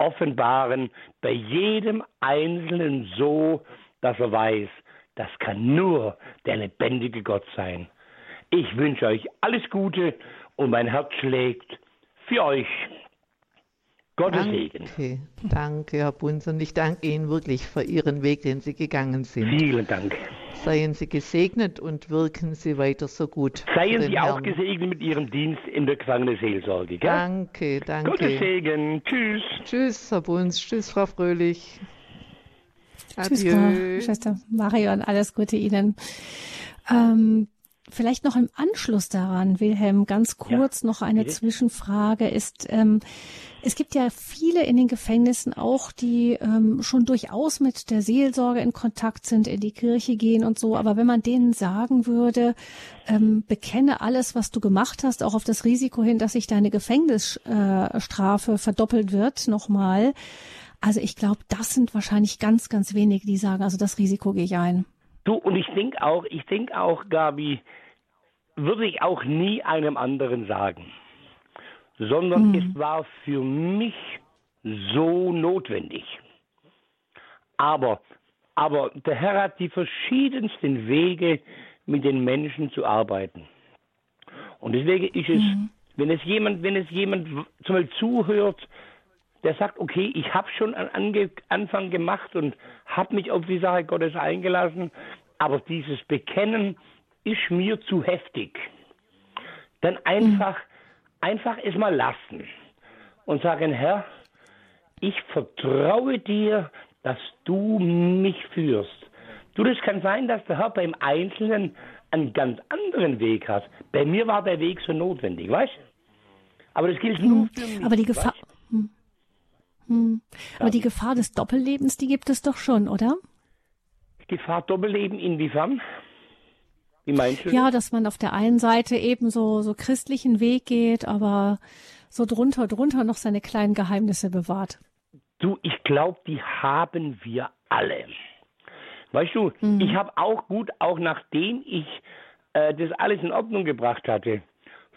Speaker 2: offenbaren bei jedem Einzelnen so, dass er weiß, das kann nur der lebendige Gott sein. Ich wünsche euch alles Gute und mein Herz schlägt für euch. Gottes Segen.
Speaker 7: Okay, danke, Herr Bunz. Und ich danke Ihnen wirklich für Ihren Weg, den Sie gegangen sind.
Speaker 2: Vielen Dank.
Speaker 7: Seien Sie gesegnet und wirken Sie weiter so gut.
Speaker 2: Seien Sie auch gesegnet mit Ihrem Dienst in der Gefangenenseelsorge. Gell?
Speaker 7: Danke, danke.
Speaker 2: Gottes Segen. Tschüss.
Speaker 7: Tschüss, Herr Bunz. Tschüss, Frau Fröhlich.
Speaker 1: Tschüss, Frau Schwester Marion. Alles Gute Ihnen. Ähm, Vielleicht noch im Anschluss daran, Wilhelm, ganz kurz ja, noch eine bitte. Zwischenfrage ist, ähm, es gibt ja viele in den Gefängnissen auch, die ähm, schon durchaus mit der Seelsorge in Kontakt sind, in die Kirche gehen und so. Aber wenn man denen sagen würde, ähm, bekenne alles, was du gemacht hast, auch auf das Risiko hin, dass sich deine Gefängnisstrafe äh, verdoppelt wird, nochmal. Also ich glaube, das sind wahrscheinlich ganz, ganz wenige, die sagen, also das Risiko gehe ich ein.
Speaker 2: Du, und ich denke auch, ich denke auch, Gabi, würde ich auch nie einem anderen sagen, sondern mhm. es war für mich so notwendig. Aber, aber der Herr hat die verschiedensten Wege, mit den Menschen zu arbeiten. Und deswegen ist es, mhm. wenn es jemand, wenn es jemand zum Beispiel zuhört, der sagt, okay, ich habe schon einen Anfang gemacht und habe mich auf die Sache Gottes eingelassen, aber dieses Bekennen ist mir zu heftig. Dann einfach, mhm. einfach es mal lassen und sagen, Herr, ich vertraue dir, dass du mich führst. Du, das kann sein, dass der Herr beim Einzelnen einen ganz anderen Weg hat. Bei mir war der Weg so notwendig, weißt Aber das gilt nur
Speaker 1: für mich. Aber die Gefahr. Hm. Hm. Aber die Gefahr des Doppellebens, die gibt es doch schon, oder?
Speaker 2: Gefahr Doppelleben inwiefern? Wie meinst du?
Speaker 1: Ja, dass man auf der einen Seite eben so, so christlichen Weg geht, aber so drunter, drunter noch seine kleinen Geheimnisse bewahrt.
Speaker 2: Du, ich glaube, die haben wir alle. Weißt du, mhm. ich habe auch gut, auch nachdem ich äh, das alles in Ordnung gebracht hatte,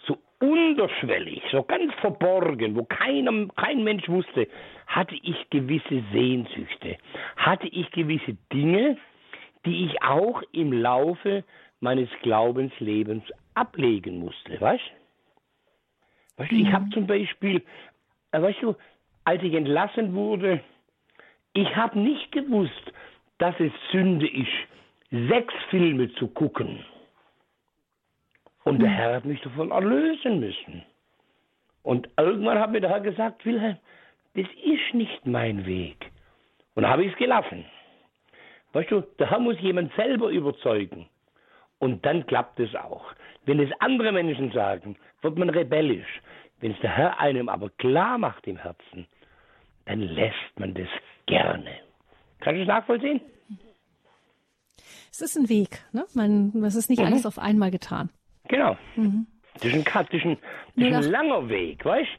Speaker 2: so unterschwellig, so ganz verborgen, wo keinem, kein Mensch wusste, hatte ich gewisse Sehnsüchte, hatte ich gewisse Dinge, die ich auch im Laufe meines Glaubenslebens ablegen musste, weißt? weißt du? Ich habe zum Beispiel, äh, weißt du, als ich entlassen wurde, ich habe nicht gewusst, dass es Sünde ist, sechs Filme zu gucken. Und der mhm. Herr hat mich davon erlösen müssen. Und irgendwann hat mir der Herr gesagt, Wilhelm, das ist nicht mein Weg. Und da habe ich es gelassen. Weißt du, der Herr muss jemand selber überzeugen. Und dann klappt es auch. Wenn es andere Menschen sagen, wird man rebellisch. Wenn es der Herr einem aber klar macht im Herzen, dann lässt man das gerne. Kannst du es nachvollziehen?
Speaker 1: Es ist ein Weg. Ne? Man, es ist nicht mhm. alles auf einmal getan.
Speaker 2: Genau. Mhm. Das ist ein, das ist ein, das ist ein langer Weg, weißt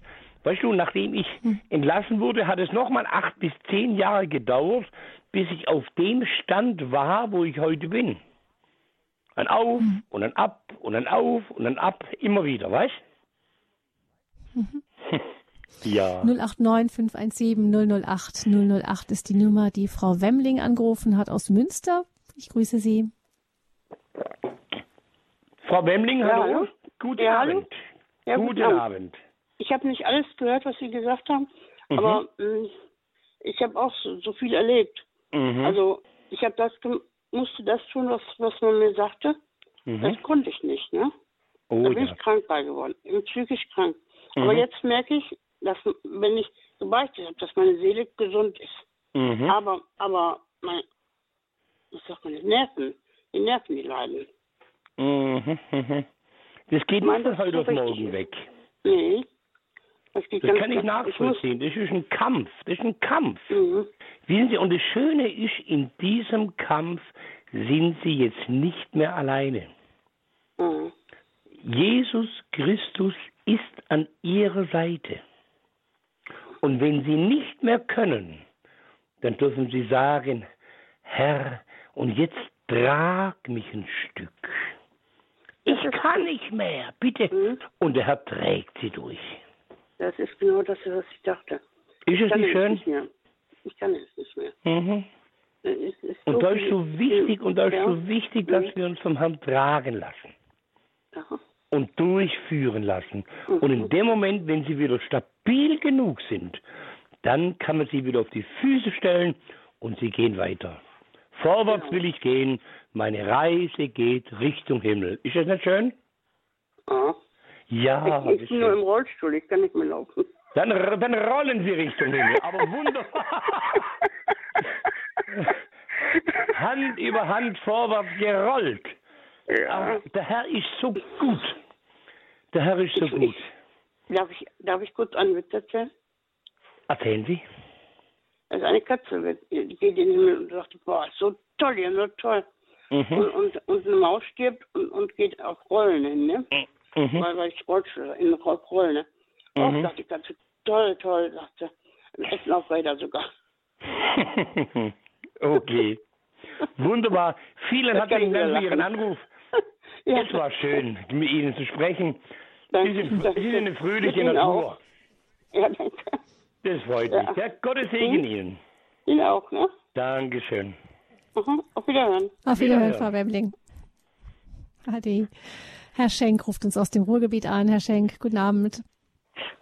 Speaker 2: Weißt du, nachdem ich mhm. entlassen wurde, hat es nochmal acht bis zehn Jahre gedauert, bis ich auf dem Stand war, wo ich heute bin. Ein Auf mhm. und ein Ab und ein Auf und ein Ab, immer wieder, weißt
Speaker 1: mhm. (laughs) Ja. 089 517 008 008 ist die Nummer, die Frau Wemmling angerufen hat aus Münster. Ich grüße Sie.
Speaker 2: Frau Wemmling, hallo. Ja, hallo. Guten ja, Abend. Ja, guten, guten Abend. Abend.
Speaker 8: Ich habe nicht alles gehört, was Sie gesagt haben, mhm. aber äh, ich habe auch so, so, viel erlebt. Mhm. Also ich habe das musste das tun, was, was man mir sagte. Mhm. Das konnte ich nicht, ne? Oh, da bin ja. ich krank bei geworden, psychisch krank. Mhm. Aber jetzt merke ich, dass wenn ich gebeichtet habe, dass meine Seele gesund ist. Mhm. Aber, aber mein, was sagt man, die Nerven, die Nerven, die leiden.
Speaker 2: Mhm. mhm. Das geht nicht von heute auf morgen weg.
Speaker 8: Nee.
Speaker 2: Das, das kann ich nachvollziehen. Das ist ein Kampf. Das ist ein Kampf. Mhm. Wissen Sie, und das Schöne ist, in diesem Kampf sind Sie jetzt nicht mehr alleine. Mhm. Jesus Christus ist an Ihrer Seite. Und wenn Sie nicht mehr können, dann dürfen Sie sagen, Herr, und jetzt trag mich ein Stück. Ich kann nicht mehr, bitte.
Speaker 8: Mhm.
Speaker 2: Und der Herr trägt sie durch.
Speaker 8: Das ist genau das, was ich dachte.
Speaker 2: Ist es
Speaker 8: Ich
Speaker 2: nicht schön?
Speaker 8: Nicht mehr. Ich kann es nicht mehr.
Speaker 2: Mhm.
Speaker 8: Es ist
Speaker 2: Und da ist so wichtig, und da ist
Speaker 8: ja.
Speaker 2: so wichtig, dass
Speaker 8: Mhm.
Speaker 2: wir uns vom Herrn tragen lassen
Speaker 8: Ja.
Speaker 2: und durchführen lassen.
Speaker 8: Mhm.
Speaker 2: Und in dem Moment, wenn sie wieder stabil genug sind, dann kann man sie wieder auf die Füße stellen und sie gehen weiter. Vorwärts
Speaker 8: Genau.
Speaker 2: will ich gehen, meine Reise geht Richtung Himmel. Ist das nicht schön?
Speaker 8: Ja.
Speaker 2: Ja,
Speaker 8: ich ich bin nur im Rollstuhl, ich kann nicht mehr laufen.
Speaker 2: Dann, dann rollen sie Richtung Himmel. Aber wunderbar. (laughs) Hand über Hand vorwärts gerollt.
Speaker 8: Ja.
Speaker 2: Ach, der Herr ist so gut. Der Herr ist so
Speaker 8: Ich-
Speaker 2: gut.
Speaker 8: Darf ich, darf ich kurz einen Witz erzählen?
Speaker 2: Erzählen Sie.
Speaker 8: Also eine Katze geht in den Himmel und sagt, boah, so toll, ja, so toll. Und,
Speaker 2: Mhm.
Speaker 8: und, und eine Maus stirbt und, und geht auf Rollen hin, ne?
Speaker 2: Mhm.
Speaker 8: Weil, weil ich Rollstuhl, in Ro- Rollen, ne? Oh,
Speaker 2: Mhm.
Speaker 8: sagt die Katze, toll, toll, sagt sie. Im Essen auf Räder sogar. (laughs)
Speaker 2: okay. Wunderbar. Vielen herzlichen
Speaker 8: ich
Speaker 2: Dank für Ihren. Anruf. (laughs)
Speaker 8: ja,
Speaker 2: Es war schön, mit Ihnen zu sprechen.
Speaker 8: danke,
Speaker 2: Sie sind. Sie sind eine fröhliche Natur.
Speaker 8: auch. Ja, danke.
Speaker 2: Das freut
Speaker 8: Ja.
Speaker 2: mich. Ja, Gottes Segen
Speaker 8: Mhm.
Speaker 2: Ihnen.
Speaker 8: Ihnen auch, ne?
Speaker 2: Dankeschön.
Speaker 8: Mhm. Auf Wiederhören.
Speaker 1: Auf Wiederhören. Frau Wemmling. Ade. Herr Schenk ruft uns aus dem Ruhrgebiet an. Herr Schenk, guten Abend.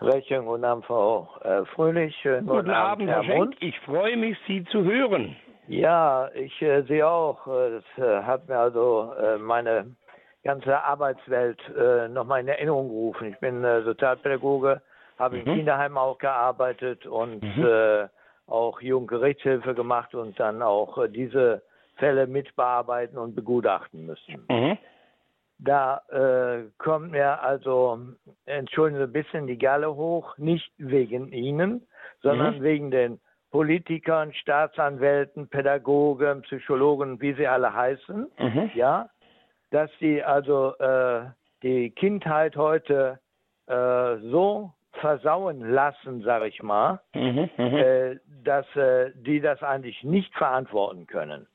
Speaker 9: Recht schönen guten Abend, Frau äh, Fröhlich. Schönen
Speaker 2: Guten Abend, Herr Schenk.
Speaker 9: Mund.
Speaker 2: Ich freue mich, Sie zu hören.
Speaker 9: Ja, ich äh, sehe auch, äh, das äh, hat mir also äh, meine ganze Arbeitswelt äh, nochmal in Erinnerung gerufen. Ich bin äh, Sozialpädagoge, habe
Speaker 2: Mhm.
Speaker 9: im Kinderheim auch gearbeitet und
Speaker 2: Mhm.
Speaker 9: äh, auch Jugendgerichtshilfe gemacht und dann auch äh, diese Fälle mitbearbeiten und begutachten müssen.
Speaker 2: Mhm.
Speaker 9: Da äh, kommt mir also, entschuldigen Sie, ein bisschen die Galle hoch, nicht wegen Ihnen, sondern
Speaker 2: Mhm.
Speaker 9: wegen den Politikern, Staatsanwälten, Pädagogen, Psychologen, wie sie alle heißen,
Speaker 2: Mhm.
Speaker 9: ja, dass sie also äh, die Kindheit heute äh, so versauen lassen, sag ich mal,
Speaker 2: Mhm. Mhm.
Speaker 9: äh, dass äh, die das eigentlich nicht verantworten können.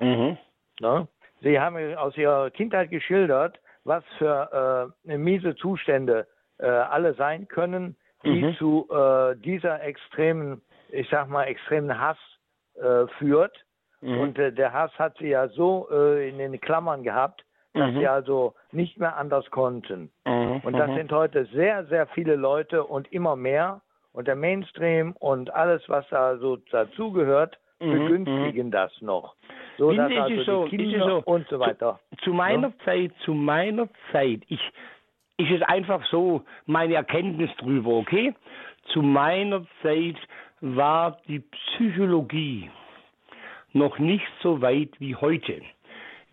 Speaker 2: Mhm.
Speaker 9: Ne? Sie haben aus Ihrer Kindheit geschildert, was für äh, miese Zustände äh, alle sein können, die
Speaker 2: Mhm.
Speaker 9: zu äh, dieser extremen, ich sag mal, extremen Hass äh, führt.
Speaker 2: Mhm.
Speaker 9: Und äh, der Hass hat sie ja so äh, in den Klammern gehabt, dass
Speaker 2: Mhm.
Speaker 9: sie also nicht mehr anders konnten.
Speaker 2: Mhm.
Speaker 9: Und das
Speaker 2: Mhm.
Speaker 9: sind heute sehr, sehr viele Leute und immer mehr. Und der Mainstream und alles, was da so dazugehört, begünstigen das noch. So dass
Speaker 2: es
Speaker 9: also
Speaker 2: so,
Speaker 9: die
Speaker 2: es
Speaker 9: Kinder
Speaker 2: so,
Speaker 9: und so weiter.
Speaker 2: Zu meiner Zeit, zu meiner Zeit, ich, ich ist einfach so meine Erkenntnis drüber, okay? Zu meiner Zeit war die Psychologie noch nicht so weit wie heute.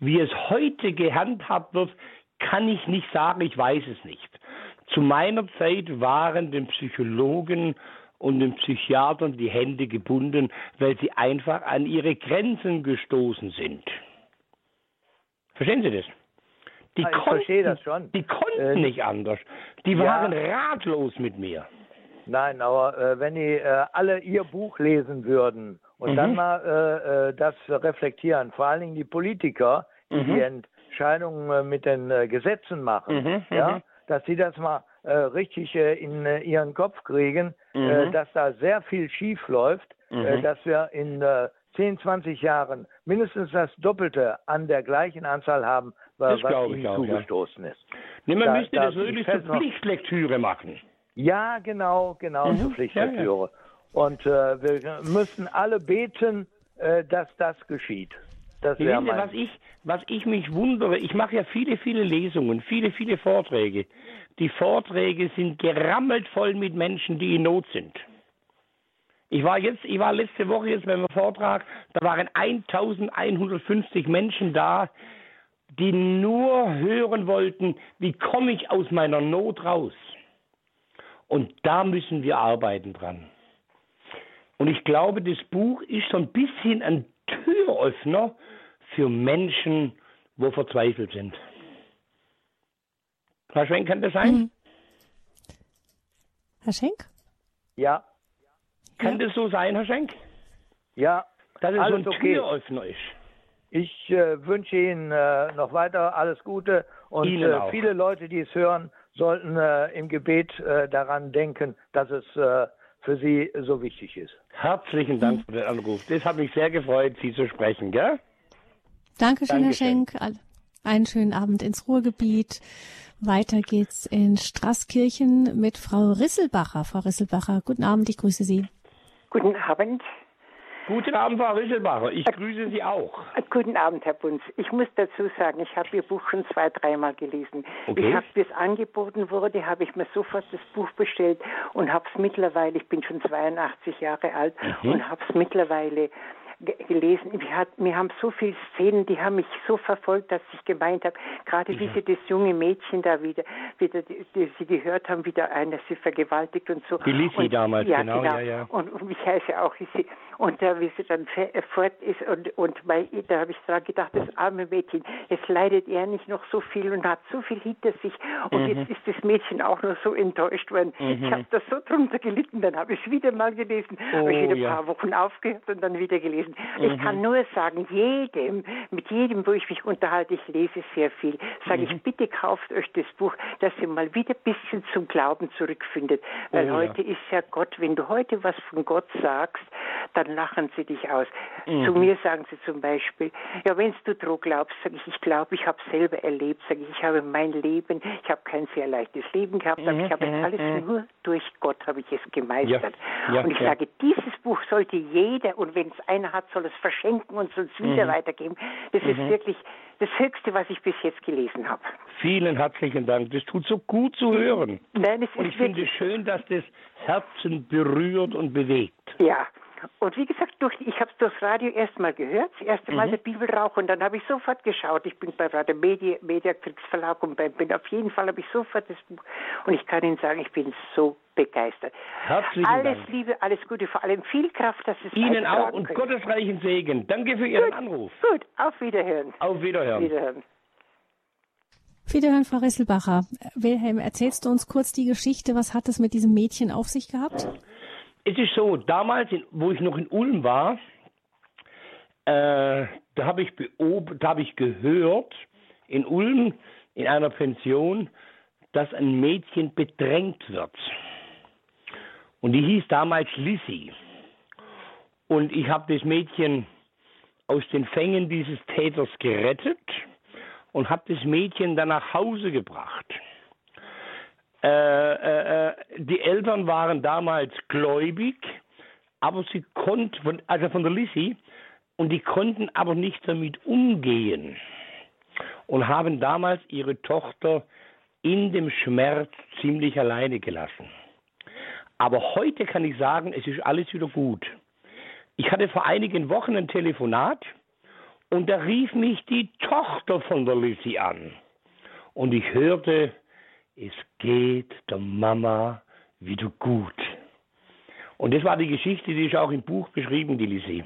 Speaker 2: Wie es heute gehandhabt wird, kann ich nicht sagen, ich weiß es nicht. Zu meiner Zeit waren den Psychologen und den Psychiatern die Hände gebunden, weil sie einfach an ihre Grenzen gestoßen sind. Verstehen Sie das? Die
Speaker 9: ich
Speaker 2: konnten,
Speaker 9: verstehe das schon.
Speaker 2: Die konnten
Speaker 9: Äh,
Speaker 2: nicht anders. Die
Speaker 9: ja.
Speaker 2: waren ratlos mit mir.
Speaker 9: Nein, aber äh, wenn die äh, alle ihr Buch lesen würden und
Speaker 2: Mhm.
Speaker 9: dann mal äh, äh, das reflektieren, vor allen Dingen die Politiker, die
Speaker 2: Mhm.
Speaker 9: die Entscheidungen äh, mit den Gesetzen machen,
Speaker 2: Mhm,
Speaker 9: ja,
Speaker 2: mhm.
Speaker 9: dass sie das mal richtig äh, in äh, ihren Kopf kriegen, äh,
Speaker 2: Mhm.
Speaker 9: dass da sehr viel schief läuft, äh,
Speaker 2: Mhm.
Speaker 9: dass wir in äh, 10, 20 Jahren mindestens das Doppelte an der gleichen Anzahl haben,
Speaker 2: Das
Speaker 9: was ihnen
Speaker 2: ich auch, ja.
Speaker 9: zugestoßen ist.
Speaker 2: Nee, man
Speaker 9: Da-
Speaker 2: müsste
Speaker 9: da-
Speaker 2: das wirklich
Speaker 9: ich
Speaker 2: zur Pflichtlektüre machen.
Speaker 9: Ja, genau, genau,
Speaker 2: Mhm,
Speaker 9: zur
Speaker 2: ja,
Speaker 9: Pflichtlektüre. Und äh, wir müssen alle beten, äh, dass das geschieht. Das
Speaker 2: Sie,
Speaker 9: mein.
Speaker 2: was ich, was ich mich wundere, ich mache ja viele, viele Lesungen, viele, viele Vorträge. Die Vorträge sind gerammelt voll mit Menschen, die in Not sind. Ich war jetzt, ich war letzte Woche jetzt beim Vortrag, da waren 1150 Menschen da, die nur hören wollten, wie komme ich aus meiner Not raus. Und da müssen wir arbeiten dran. Und ich glaube, das Buch ist so ein bisschen ein Türöffner für Menschen, wo verzweifelt sind. Herr Schwenk, kann das sein?
Speaker 1: Mhm. Herr Schenk?
Speaker 9: Ja,
Speaker 2: Kann das so sein, Herr Schenk?
Speaker 9: ja,
Speaker 2: Dass es so
Speaker 9: alles
Speaker 2: ein
Speaker 9: okay.
Speaker 2: Türöffner ist.
Speaker 9: Ich äh, wünsche Ihnen äh, noch weiter alles Gute Und äh, viele Leute, die es hören, sollten äh, im Gebet äh, daran denken, dass es äh, für sie so wichtig ist.
Speaker 2: Herzlichen Dank für den Anruf. Das hat mich sehr gefreut, Sie zu sprechen, gell?
Speaker 1: Dankeschön, Dankeschön. Herr Schenk. Einen schönen Abend ins Ruhrgebiet. Weiter geht's in Straßkirchen mit Frau Risselbacher. Frau Risselbacher, guten Abend, ich grüße Sie.
Speaker 10: Guten Abend.
Speaker 2: Guten Abend, Frau Risselbacher. Ich grüße Sie auch.
Speaker 10: Guten Abend, Herr Bunz. Ich muss dazu sagen, ich habe Ihr Buch schon zwei, dreimal gelesen. Okay. Ich habe, bis angeboten wurde, habe ich mir sofort das Buch bestellt und habe es mittlerweile, ich bin schon 82 Jahre alt mhm. und habe es mittlerweile gelesen. Hat, wir haben so viele Szenen, die haben mich so verfolgt, dass ich gemeint habe, gerade ja. wie sie das junge Mädchen da wieder, wieder die, die, sie gehört haben, wieder einer sie vergewaltigt und so.
Speaker 2: Die Lisi damals,
Speaker 10: ja,
Speaker 2: genau,
Speaker 10: genau.
Speaker 2: Ja, ja.
Speaker 10: Und, und ich heiße auch Lisi. Und da, wie sie dann fort ist und, und bei, da habe ich dran gedacht, das arme Mädchen, jetzt leidet er nicht noch so viel und hat so viel hinter sich und mhm. jetzt ist das Mädchen auch noch so enttäuscht worden. Mhm. Ich habe das so drunter gelitten, dann habe ich es wieder mal gelesen, oh, habe ich wieder ein ja. paar Wochen aufgehört und dann wieder gelesen. Mhm. Ich kann nur sagen, jedem, mit jedem, wo ich mich unterhalte, ich lese sehr viel, sage ich, mhm. bitte kauft euch das Buch, dass ihr mal wieder ein bisschen zum Glauben zurückfindet. Weil oh, heute ja. ist ja Gott, wenn du heute was von Gott sagst, dann lachen sie dich aus. Mhm. Zu mir sagen sie zum Beispiel, ja, wenn du Droh glaubst, sage ich, ich glaube, ich habe selber erlebt, sage ich, ich habe mein Leben, ich habe kein sehr leichtes Leben gehabt, aber ich habe es mhm, alles mhm. nur durch Gott habe ich es gemeistert. Ja. Ja, und ich sage, dieses Buch sollte jeder, und wenn es einer hat, soll es verschenken und soll es wieder mhm. weitergeben. Das ist mhm. wirklich das Höchste, was ich bis jetzt gelesen habe.
Speaker 2: Vielen herzlichen Dank. Das tut so gut zu hören.
Speaker 10: Nein, es
Speaker 2: und ich finde es schön, dass das Herzen berührt und bewegt.
Speaker 10: Ja, und wie gesagt, durch, ich habe es durchs Radio erstmal gehört, das erste Mal mhm. der Bibelrauch und dann habe ich sofort geschaut. Ich bin bei Radio Media, Media Verlag und bei, bin auf jeden Fall habe ich sofort das Buch und ich kann Ihnen sagen, ich bin so begeistert.
Speaker 2: Herzlichen
Speaker 10: alles
Speaker 2: Dank.
Speaker 10: Liebe, alles Gute, vor allem viel Kraft, dass es
Speaker 2: Ihnen auch und können. gottesreichen Segen. Danke für Ihren
Speaker 10: gut,
Speaker 2: Anruf.
Speaker 10: Gut, auf Wiederhören.
Speaker 2: Auf Wiederhören.
Speaker 10: Wiederhören.
Speaker 1: Wiederhören, Frau Risselbacher. Wilhelm, erzählst du uns kurz die Geschichte? Was hat es mit diesem Mädchen auf sich gehabt?
Speaker 2: Es ist so, damals, wo ich noch in Ulm war, äh, da habe ich, hab ich gehört, in Ulm, in einer Pension, dass ein Mädchen bedrängt wird. Und die hieß damals Lissy. Und ich habe das Mädchen aus den Fängen dieses Täters gerettet und habe das Mädchen dann nach Hause gebracht. Äh, äh, äh, die Eltern waren damals gläubig, aber sie konnten, also von der Lissy, und die konnten aber nicht damit umgehen und haben damals ihre Tochter in dem Schmerz ziemlich alleine gelassen. Aber heute kann ich sagen, es ist alles wieder gut. Ich hatte vor einigen Wochen ein Telefonat und da rief mich die Tochter von der Lissy an. Und ich hörte, es geht der Mama wieder gut. Und das war die Geschichte, die ist auch im Buch beschrieben, die Lissy.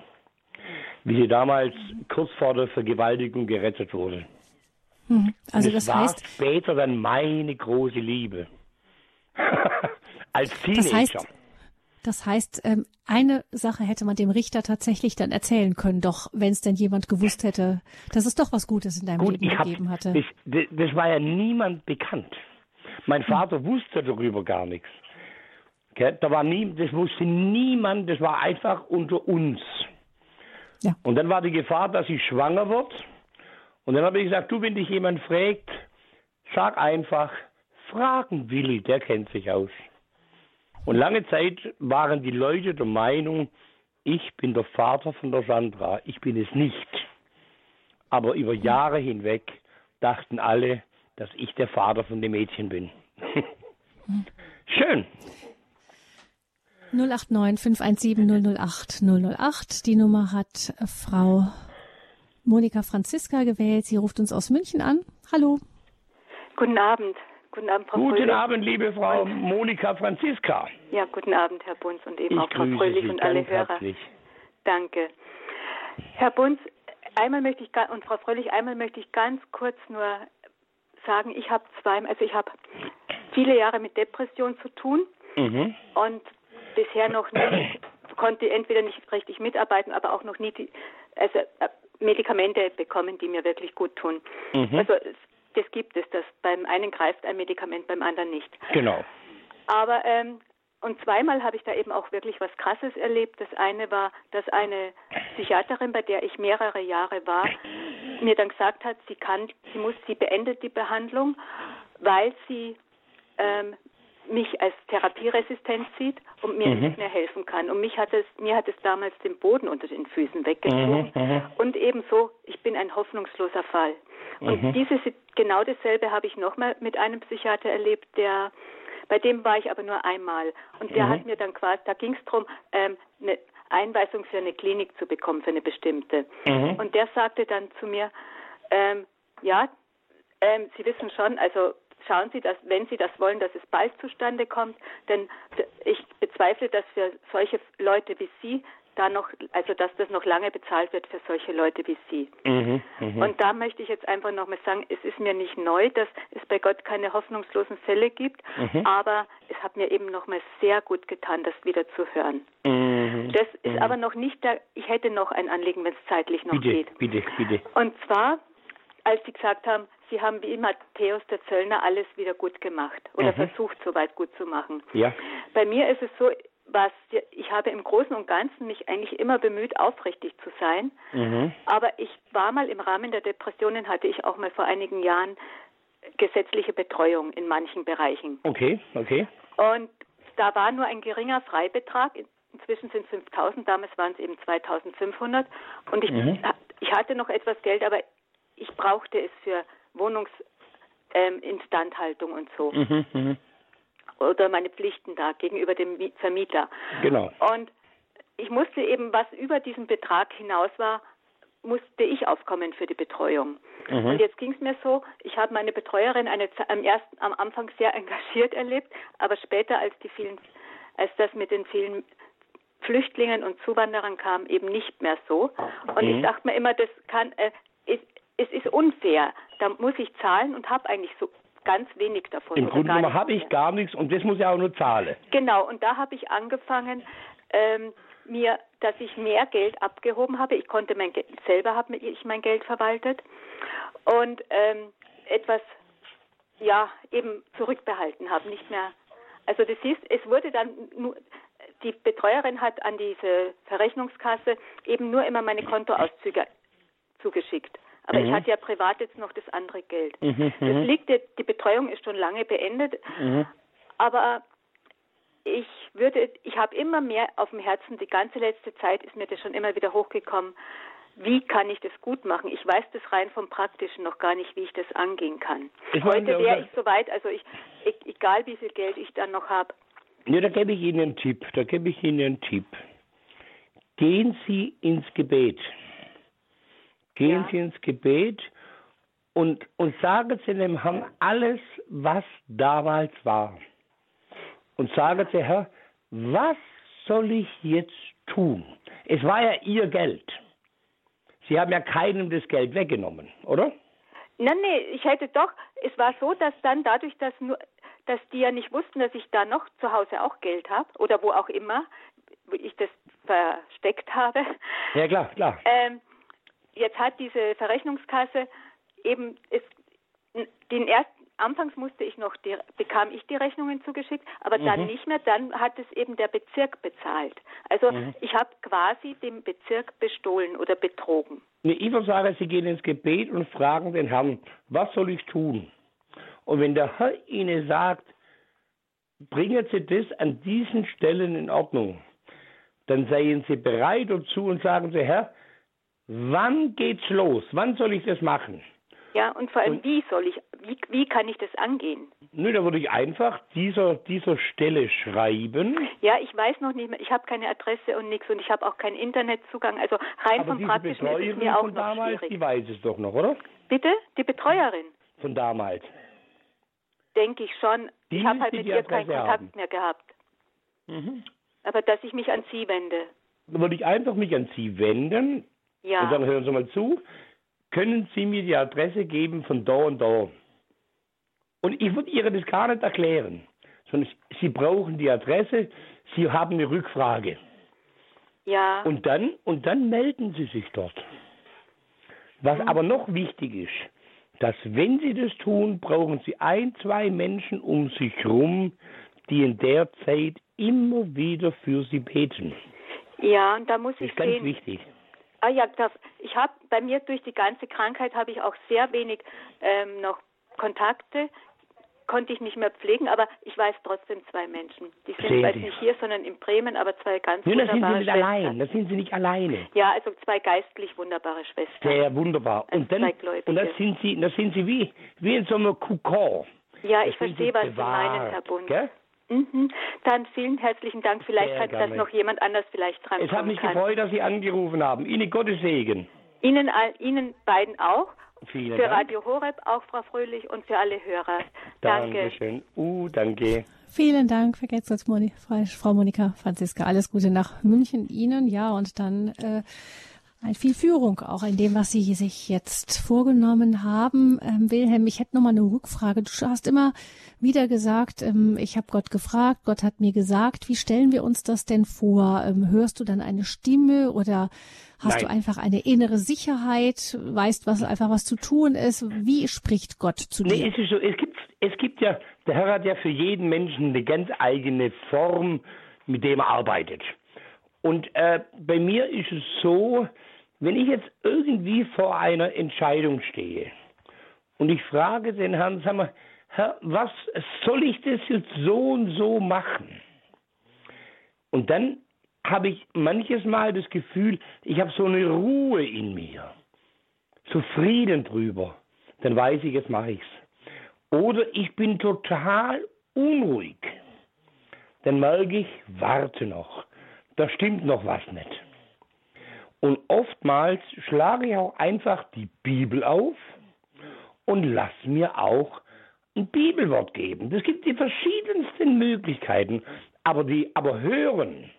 Speaker 2: Wie sie damals kurz vor der Vergewaltigung gerettet wurde.
Speaker 1: Hm. Also das,
Speaker 2: das
Speaker 1: war heißt,
Speaker 2: später dann meine große Liebe. (laughs) Als Teenager.
Speaker 1: Das heißt, das heißt, ähm, eine Sache hätte man dem Richter tatsächlich dann erzählen können, doch wenn es denn jemand gewusst hätte, dass es doch was Gutes in deinem Gut, Leben gegeben hatte.
Speaker 2: Das, das, war ja niemand bekannt. Mein Vater wusste darüber gar nichts. Da war nie, das wusste niemand, das war einfach unter uns. Ja. Und dann war die Gefahr, dass sie schwanger wird. Und dann habe ich gesagt, du, wenn dich jemand fragt, sag einfach, fragen Willi, der kennt sich aus. Und lange Zeit waren die Leute der Meinung, ich bin der Vater von der Sandra. Ich bin es nicht. Aber über Jahre hinweg dachten alle, dass ich der Vater von dem Mädchen bin. (laughs) Schön.
Speaker 1: 089 517 008 008. Die Nummer hat Frau Monika Franziska gewählt. Sie ruft uns aus München an. Hallo.
Speaker 11: Guten Abend. Guten Abend, Frau
Speaker 2: Guten
Speaker 11: Fröhlich.
Speaker 2: Abend, liebe Frau Monika Franziska.
Speaker 11: Ja, guten Abend, Herr Bunz und eben
Speaker 2: ich
Speaker 11: auch Frau Fröhlich
Speaker 2: Sie
Speaker 11: und alle Hörer.
Speaker 2: Herzlich.
Speaker 11: Danke. Herr Bunz, einmal möchte ich und Frau Fröhlich, einmal möchte ich ganz kurz nur sagen, ich habe zwei, also ich habe viele Jahre mit Depression zu tun mhm. und bisher noch nicht konnte entweder nicht richtig mitarbeiten, aber auch noch nie die, also äh, Medikamente bekommen, die mir wirklich gut tun. Mhm. Also das gibt es. Das beim einen greift ein Medikament, beim anderen nicht.
Speaker 2: Genau.
Speaker 11: Aber ähm, und zweimal habe ich da eben auch wirklich was Krasses erlebt. Das eine war, dass eine Psychiaterin, bei der ich mehrere Jahre war, mir dann gesagt hat, sie kann, sie muss, sie beendet die Behandlung, weil sie ähm, mich als therapieresistent sieht und mir mhm. nicht mehr helfen kann. Und mich hat es, mir hat es damals den Boden unter den Füßen weggezogen. Mhm. mhm. Und ebenso, ich bin ein hoffnungsloser Fall. Und mhm. dieses, genau dasselbe habe ich nochmal mit einem Psychiater erlebt, der, bei dem war ich aber nur einmal. Und der mhm. hat mir dann quasi, da ging es darum, ähm, eine Einweisung für eine Klinik zu bekommen, für eine bestimmte. Mhm. Und der sagte dann zu mir, ähm, ja, ähm, Sie wissen schon, also schauen Sie, dass, wenn Sie das wollen, dass es bald zustande kommt, denn ich bezweifle, dass für solche Leute wie Sie da noch, also dass das noch lange bezahlt wird für solche Leute wie Sie. Mhm, mh. Und da möchte ich jetzt einfach nochmal sagen, es ist mir nicht neu, dass es bei Gott keine hoffnungslosen Fälle gibt, mhm. aber es hat mir eben nochmal sehr gut getan, das wieder zu hören. Mhm, das ist mhm. aber noch nicht da, ich hätte noch ein Anliegen, wenn es zeitlich noch
Speaker 2: bitte,
Speaker 11: geht.
Speaker 2: Bitte, bitte.
Speaker 11: Und zwar, als Sie gesagt haben, Sie haben wie Matthäus der Zöllner alles wieder gut gemacht oder mhm. versucht, soweit gut zu machen.
Speaker 2: Ja.
Speaker 11: Bei mir ist es so, was ich habe im Großen und Ganzen mich eigentlich immer bemüht, aufrichtig zu sein. Mhm. Aber ich war mal im Rahmen der Depressionen, hatte ich auch mal vor einigen Jahren gesetzliche Betreuung in manchen Bereichen.
Speaker 2: Okay, okay.
Speaker 11: Und da war nur ein geringer Freibetrag. Inzwischen sind es 5000, damals waren es eben 2500. Und ich, mhm. ich hatte noch etwas Geld, aber ich brauchte es für Wohnungsinstandhaltung ähm, und so. Mhm, mh. Oder meine Pflichten da gegenüber dem Vermieter.
Speaker 2: Genau.
Speaker 11: Und ich musste eben, was über diesen Betrag hinaus war, musste ich aufkommen für die Betreuung. Mhm. Und jetzt ging es mir so, ich habe meine Betreuerin eine, am, ersten, am Anfang sehr (laughs) engagiert erlebt, aber später, als die vielen, als das mit den vielen Flüchtlingen und Zuwanderern kam, eben nicht mehr so. Und mhm. ich dachte mir immer, das kann, äh, ist, es ist unfair. Da muss ich zahlen und habe eigentlich so ganz wenig davon.
Speaker 2: Im Grunde genommen habe ich gar nichts und das muss ich auch nur zahlen.
Speaker 11: Genau, und da habe ich angefangen, ähm, mir, dass ich mehr Geld abgehoben habe. Ich konnte mein Geld, selber habe ich mein Geld verwaltet und ähm, etwas, ja, eben zurückbehalten habe, nicht mehr. Also das ist, es wurde dann nur, die Betreuerin hat an diese Verrechnungskasse eben nur immer meine Kontoauszüge. Aber mhm. ich hatte ja privat jetzt noch das andere Geld. Mhm, das mhm. liegt, die Betreuung ist schon lange beendet. Mhm. Aber ich würde, ich habe immer mehr auf dem Herzen, die ganze letzte Zeit ist mir das schon immer wieder hochgekommen. Wie kann ich das gut machen? Ich weiß das rein vom Praktischen noch gar nicht, wie ich das angehen kann. Ich Heute wäre ich soweit, also ich, egal wie viel Geld ich dann noch habe.
Speaker 2: Ja, da gebe ich Ihnen einen Tipp. Da gebe ich Ihnen einen Tipp. Gehen Sie ins Gebet. Gehen ja. Sie ins Gebet und, und sagen Sie dem Herrn alles, was damals war. Und sagen Sie, Herr, was soll ich jetzt tun? Es war ja Ihr Geld. Sie haben ja keinem das Geld weggenommen, oder?
Speaker 11: Nein, nee, ich hätte doch, es war so, dass dann dadurch, dass nur, dass die ja nicht wussten, dass ich da noch zu Hause auch Geld habe oder wo auch immer, wo ich das versteckt habe.
Speaker 2: Ja, klar, klar.
Speaker 11: Ähm, jetzt hat diese Verrechnungskasse eben ist den ersten Anfangs musste ich noch die, bekam ich die Rechnungen zugeschickt, aber mhm. dann nicht mehr. Dann hat es eben der Bezirk bezahlt. Also mhm. ich habe quasi den Bezirk bestohlen oder betrogen.
Speaker 2: Nee, ich würde sagen, Sie gehen ins Gebet und fragen den Herrn, was soll ich tun? Und wenn der Herr Ihnen sagt, bringen Sie das an diesen Stellen in Ordnung, dann seien Sie bereit dazu und sagen Sie, Herr, Wann geht's los? Wann soll ich das machen?
Speaker 11: Ja, und vor allem, und, wie soll ich, wie, wie kann ich das angehen?
Speaker 2: Nö, da würde ich einfach dieser, dieser Stelle schreiben.
Speaker 11: Ja, ich weiß noch nicht mehr, ich habe keine Adresse und nichts und ich habe auch keinen Internetzugang. Also rein
Speaker 2: Aber
Speaker 11: vom Praktischen ist es mir auch von
Speaker 2: noch damals,
Speaker 11: schwierig.
Speaker 2: Die weiß es doch noch, oder?
Speaker 11: Bitte? Die Betreuerin?
Speaker 2: Von damals.
Speaker 11: Denke ich schon.
Speaker 2: Die
Speaker 11: ich habe halt mit ihr keinen Kontakt haben. mehr gehabt. Mhm. Aber dass ich mich an Sie wende.
Speaker 2: Dann würde ich einfach mich an Sie wenden
Speaker 11: ja.
Speaker 2: Und dann hören Sie mal zu. Können Sie mir die Adresse geben von da und da? Und ich würde Ihnen das gar nicht erklären, sondern Sie brauchen die Adresse, Sie haben eine Rückfrage.
Speaker 11: Ja.
Speaker 2: Und dann, und dann melden Sie sich dort. Was mhm. aber noch wichtig ist, dass wenn Sie das tun, brauchen Sie ein, zwei Menschen um sich herum, die in der Zeit immer wieder für Sie beten.
Speaker 11: Ja, und da muss
Speaker 2: das
Speaker 11: ich
Speaker 2: ist ganz
Speaker 11: sehen,
Speaker 2: wichtig.
Speaker 11: Ah ja, das, ich habe bei mir durch die ganze Krankheit habe ich auch sehr wenig ähm, noch Kontakte, konnte ich nicht mehr pflegen, aber ich weiß trotzdem zwei Menschen. Die sind
Speaker 2: Sehen
Speaker 11: weiß
Speaker 2: Sie.
Speaker 11: nicht hier, sondern in Bremen, aber zwei ganz
Speaker 2: Nun, da sind Sie
Speaker 11: wunderbare
Speaker 2: nicht
Speaker 11: Schwestern.
Speaker 2: allein, da sind Sie nicht alleine.
Speaker 11: Ja, also zwei geistlich wunderbare Schwestern.
Speaker 2: Sehr wunderbar. Und dann, und da sind Sie, da sind Sie wie, wie in so einem Kokon.
Speaker 11: Ja,
Speaker 2: Da
Speaker 11: ich verstehe,
Speaker 2: Sie
Speaker 11: was Sie
Speaker 2: bewahrt,
Speaker 11: meinen, Herr Bund.
Speaker 2: gell?
Speaker 11: Mhm. Dann vielen herzlichen Dank. Vielleicht
Speaker 2: Sehr
Speaker 11: hat
Speaker 2: gerne.
Speaker 11: das noch jemand anders vielleicht dran
Speaker 2: Es hat mich
Speaker 11: kann.
Speaker 2: gefreut, dass Sie angerufen haben. Ihnen Gottes Segen.
Speaker 11: Ihnen, all, Ihnen beiden auch.
Speaker 2: Vielen
Speaker 11: für
Speaker 2: Dank.
Speaker 11: Radio Horeb auch, Frau Fröhlich, und für alle Hörer. Danke.
Speaker 2: Dankeschön. Uh, danke.
Speaker 1: Vielen Dank, vergesst uns, Moni, Frau Frau Monika Franziska. Alles Gute nach München Ihnen, ja, und dann äh, ein viel Führung auch in dem, was Sie sich jetzt vorgenommen haben. Ähm, Wilhelm, ich hätte noch mal eine Rückfrage. Du hast immer wieder gesagt, ähm, ich habe Gott gefragt, Gott hat mir gesagt. Wie stellen wir uns das denn vor? Ähm, hörst du dann eine Stimme oder hast
Speaker 2: Nein.
Speaker 1: du einfach eine innere Sicherheit, weißt, was einfach was zu tun ist? Wie spricht Gott zu dir?
Speaker 2: Nee, es so, es gibt, es gibt ja, der Herr hat ja für jeden Menschen eine ganz eigene Form, mit dem er arbeitet. Und äh, bei mir ist es so, wenn ich jetzt irgendwie vor einer Entscheidung stehe und ich frage den Herrn, sag mal, Herr, was soll ich das jetzt so und so machen? Und dann habe ich manches Mal das Gefühl, ich habe so eine Ruhe in mir, so Frieden drüber. Dann weiß ich, jetzt mache ich's. Oder ich bin total unruhig. Dann merke ich, warte noch, da stimmt noch was nicht. Und oftmals schlage ich auch einfach die Bibel auf und lass mir auch ein Bibelwort geben. Es gibt die verschiedensten Möglichkeiten, aber die, aber hören,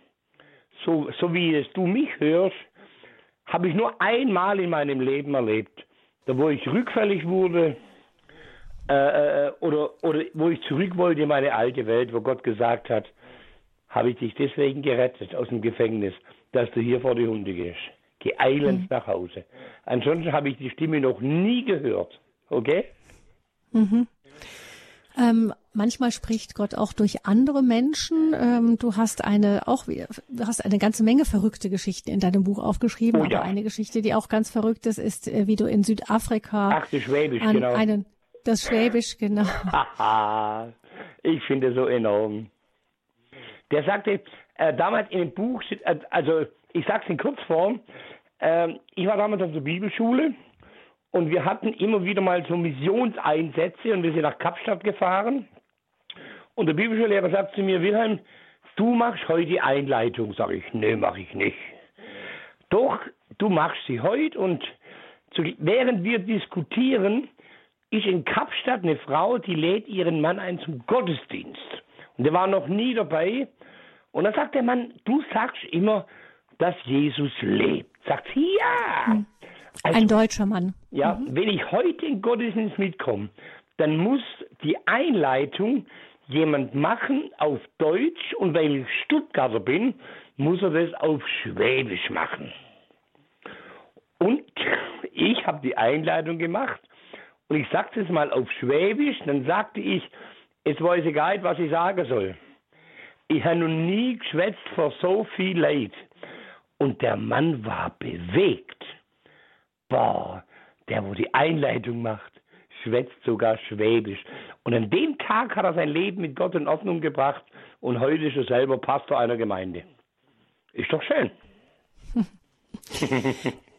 Speaker 2: so, so wie es du mich hörst, habe ich nur einmal in meinem Leben erlebt, da wo ich rückfällig wurde äh, äh, oder, oder wo ich zurück wollte in meine alte Welt, wo Gott gesagt hat, habe ich dich deswegen gerettet aus dem Gefängnis, dass du hier vor die Hunde gehst. Geh eilends nach Hause. Ansonsten habe ich die Stimme noch nie gehört. Okay?
Speaker 1: Mhm. Ähm, manchmal spricht Gott auch durch andere Menschen. Ähm, du hast eine auch, du hast eine ganze Menge verrückte Geschichten in deinem Buch aufgeschrieben,
Speaker 2: Oh, ja.
Speaker 1: aber eine Geschichte, die auch ganz verrückt ist, ist, äh, wie du in Südafrika
Speaker 2: Ach, das Schwäbisch,
Speaker 1: an
Speaker 2: genau.
Speaker 1: einen, das Schwäbisch, genau.
Speaker 2: Haha, (laughs) ich finde so enorm. Der sagte, äh, damals in dem Buch, äh, also ich sag's in Kurzform, äh, ich war damals auf der Bibelschule und wir hatten immer wieder mal so Missionseinsätze und wir sind nach Kapstadt gefahren. Und der Bibelschullehrer sagt zu mir, Wilhelm, du machst heute die Einleitung. Sag ich, nee, mach ich nicht. Doch, du machst sie heute und zu, während wir diskutieren, ist in Kapstadt eine Frau, die lädt ihren Mann ein zum Gottesdienst. Und der war noch nie dabei. Und dann sagt der Mann, du sagst immer, dass Jesus lebt. Sagt sie, ja. Also,
Speaker 1: Ein deutscher Mann.
Speaker 2: ja, wenn ich heute in Gottesdienst mitkomme, dann muss die Einleitung jemand machen auf Deutsch und weil ich Stuttgarter bin, muss er das auf Schwäbisch machen. Und ich habe die Einleitung gemacht und ich sagte es mal auf Schwäbisch, dann sagte ich, es weiß egal, was ich sagen soll. Ich habe noch nie geschwätzt vor so viel Leid. Und der Mann war bewegt. Boah, der, wo die Einleitung macht, schwätzt sogar Schwäbisch. Und an dem Tag hat er sein Leben mit Gott in Ordnung gebracht und heute ist er selber Pastor einer Gemeinde. Ist doch schön. (laughs)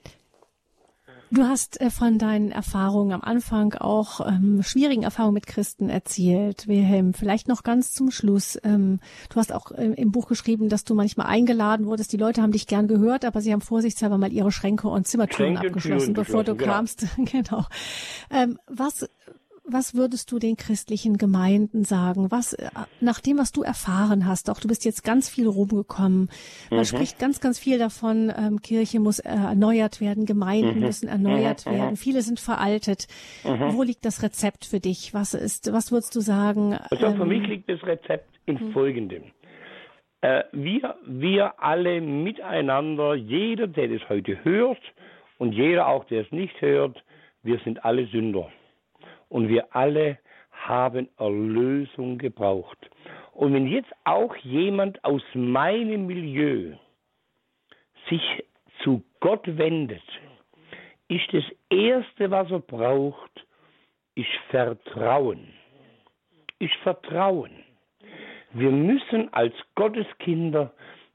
Speaker 1: Du hast äh, von deinen Erfahrungen am Anfang auch ähm, schwierigen Erfahrungen mit Christen erzählt, Wilhelm. Vielleicht noch ganz zum Schluss. Ähm, du hast auch äh, im Buch geschrieben, dass du manchmal eingeladen wurdest. Die Leute haben dich gern gehört, aber sie haben vorsichtshalber mal ihre Schränke und Zimmertüren
Speaker 2: Schränke
Speaker 1: abgeschlossen,
Speaker 2: Türen
Speaker 1: bevor du
Speaker 2: genau.
Speaker 1: kamst. (laughs) genau. Ähm, was was würdest du den christlichen Gemeinden sagen? Was, äh, nach dem, was du erfahren hast, auch du bist jetzt ganz viel rumgekommen. Man
Speaker 12: Mhm.
Speaker 1: spricht ganz, ganz viel davon, ähm, Kirche muss äh, erneuert werden, Gemeinden
Speaker 12: Mhm.
Speaker 1: müssen erneuert
Speaker 12: Mhm.
Speaker 1: werden. Viele sind veraltet.
Speaker 2: Mhm.
Speaker 1: Wo liegt das Rezept für dich? Was ist, was würdest du sagen?
Speaker 2: Also für
Speaker 1: ähm,
Speaker 2: mich liegt das Rezept in
Speaker 1: Mhm.
Speaker 2: folgendem. Äh, wir, wir alle miteinander, jeder, der das heute hört und jeder auch, der es nicht hört, wir sind alle Sünder. Und wir alle haben Erlösung gebraucht. Und wenn jetzt auch jemand aus meinem Milieu sich zu Gott wendet, ist das Erste, was er braucht, ist Vertrauen. Ist Vertrauen. Wir müssen als Gotteskinder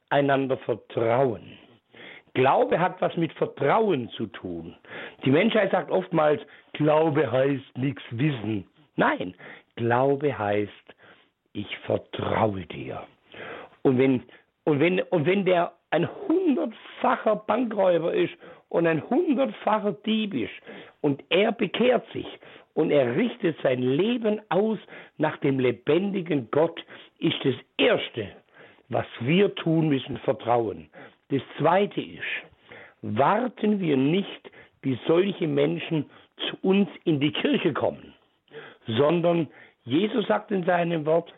Speaker 2: einander vertrauen. Glaube hat was mit Vertrauen zu tun. Die Menschheit sagt oftmals, Glaube heißt nichts wissen. Nein, Glaube heißt, ich vertraue dir. Und wenn, und wenn, und wenn der ein hundertfacher Bankräuber ist und ein hundertfacher Dieb ist und er bekehrt sich und er richtet sein Leben aus nach dem lebendigen Gott, ist das Erste, was wir tun müssen, Vertrauen. Das Zweite ist, warten wir nicht, bis solche Menschen zu uns in die Kirche kommen, sondern Jesus sagt in seinem Wort,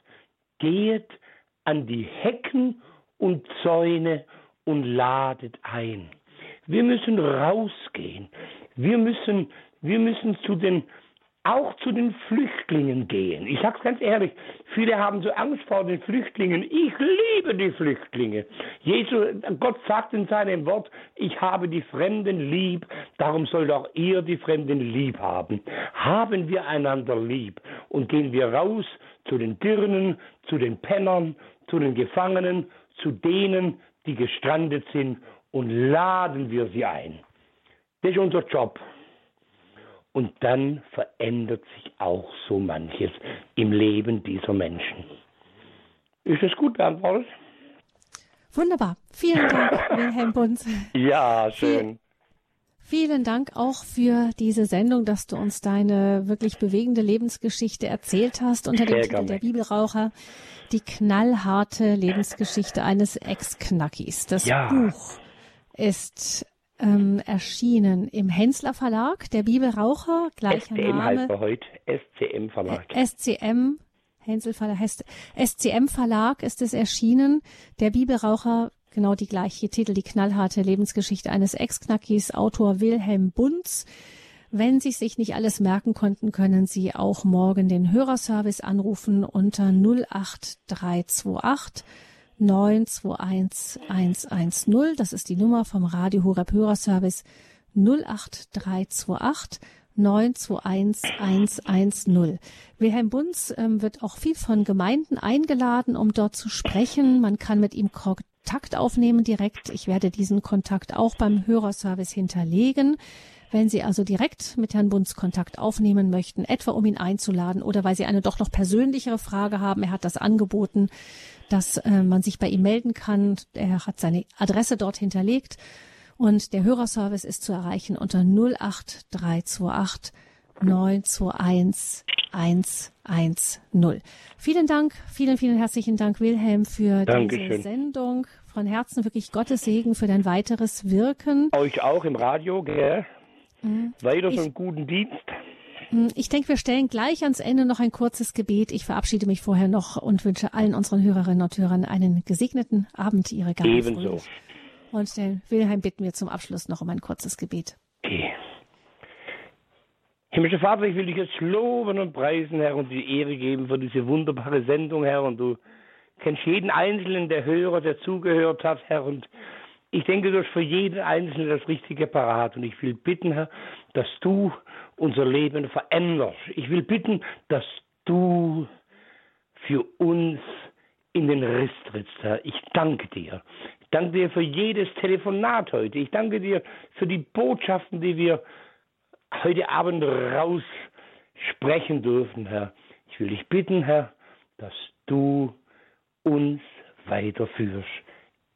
Speaker 2: geht an die Hecken und Zäune und ladet ein. Wir müssen rausgehen. Wir müssen, wir müssen zu den auch zu den Flüchtlingen gehen. Ich sage es ganz ehrlich, viele haben so Angst vor den Flüchtlingen. Ich liebe die Flüchtlinge. Jesus, Gott sagt in seinem Wort, ich habe die Fremden lieb, darum sollt auch ihr die Fremden lieb haben. Haben wir einander lieb und gehen wir raus zu den Dirnen, zu den Pennern, zu den Gefangenen, zu denen, die gestrandet sind und laden wir sie ein. Das ist unser Job. Und dann verändert sich auch so manches im Leben dieser Menschen. Ist es gut beantwortet?
Speaker 1: Wunderbar. Vielen Dank, (laughs) Wilhelm Bunz.
Speaker 2: Ja, schön.
Speaker 1: Vielen Dank auch für diese Sendung, dass du uns deine wirklich bewegende Lebensgeschichte erzählt hast unter dem Titel Der Bibelraucher. Die knallharte Lebensgeschichte eines Ex-Knackis. Das ja. Buch ist ähm, erschienen im Hensler Verlag, der Bibelraucher, gleicher SCM Name.
Speaker 2: heißt er heute, SCM Verlag.
Speaker 1: SCM, Hensel Verlag, SCM Verlag ist es erschienen, der Bibelraucher, genau die gleiche Titel, die knallharte Lebensgeschichte eines Ex-Knackis, Autor Wilhelm Bunz. Wenn Sie sich nicht alles merken konnten, können Sie auch morgen den Hörerservice anrufen unter 08328 921110. Das ist die Nummer vom Radio Horeb Hörerservice 08328 921110. Wilhelm Bunz ähm, wird auch viel von Gemeinden eingeladen, um dort zu sprechen. Man kann mit ihm Kontakt aufnehmen direkt. Ich werde diesen Kontakt auch beim Hörerservice hinterlegen. Wenn Sie also direkt mit Herrn Bunz Kontakt aufnehmen möchten, etwa um ihn einzuladen oder weil Sie eine doch noch persönlichere Frage haben, er hat das angeboten, dass äh, man sich bei ihm melden kann. Er hat seine Adresse dort hinterlegt und der Hörerservice ist zu erreichen unter 08328 921 110. Vielen Dank, vielen, vielen herzlichen Dank, Wilhelm, für
Speaker 2: Dankeschön.
Speaker 1: diese Sendung. Von Herzen wirklich Gottes Segen für dein weiteres Wirken.
Speaker 2: Euch auch im Radio, gell? Mhm. Weiter so einen guten Dienst.
Speaker 1: Hm, ich denke, wir stellen gleich ans Ende noch ein kurzes Gebet. Ich verabschiede mich vorher noch und wünsche allen unseren Hörerinnen und Hörern einen gesegneten Abend, ihre Gabe.
Speaker 2: Ebenso.
Speaker 1: Und den Wilhelm bitten wir zum Abschluss noch um ein kurzes Gebet.
Speaker 2: Okay. Himmlischer Vater, ich will dich jetzt loben und preisen, Herr, und die Ehre geben für diese wunderbare Sendung, Herr. Und du kennst jeden Einzelnen der Hörer, der zugehört hat, Herr. Und ich denke, du hast für jeden Einzelnen das richtige Parat. Und ich will bitten, Herr, dass du unser Leben veränderst. Ich will bitten, dass du für uns in den Riss trittst, Herr. Ich danke dir. Ich danke dir für jedes Telefonat heute. Ich danke dir für die Botschaften, die wir heute Abend raus sprechen dürfen, Herr. Ich will dich bitten, Herr, dass du uns weiterführst.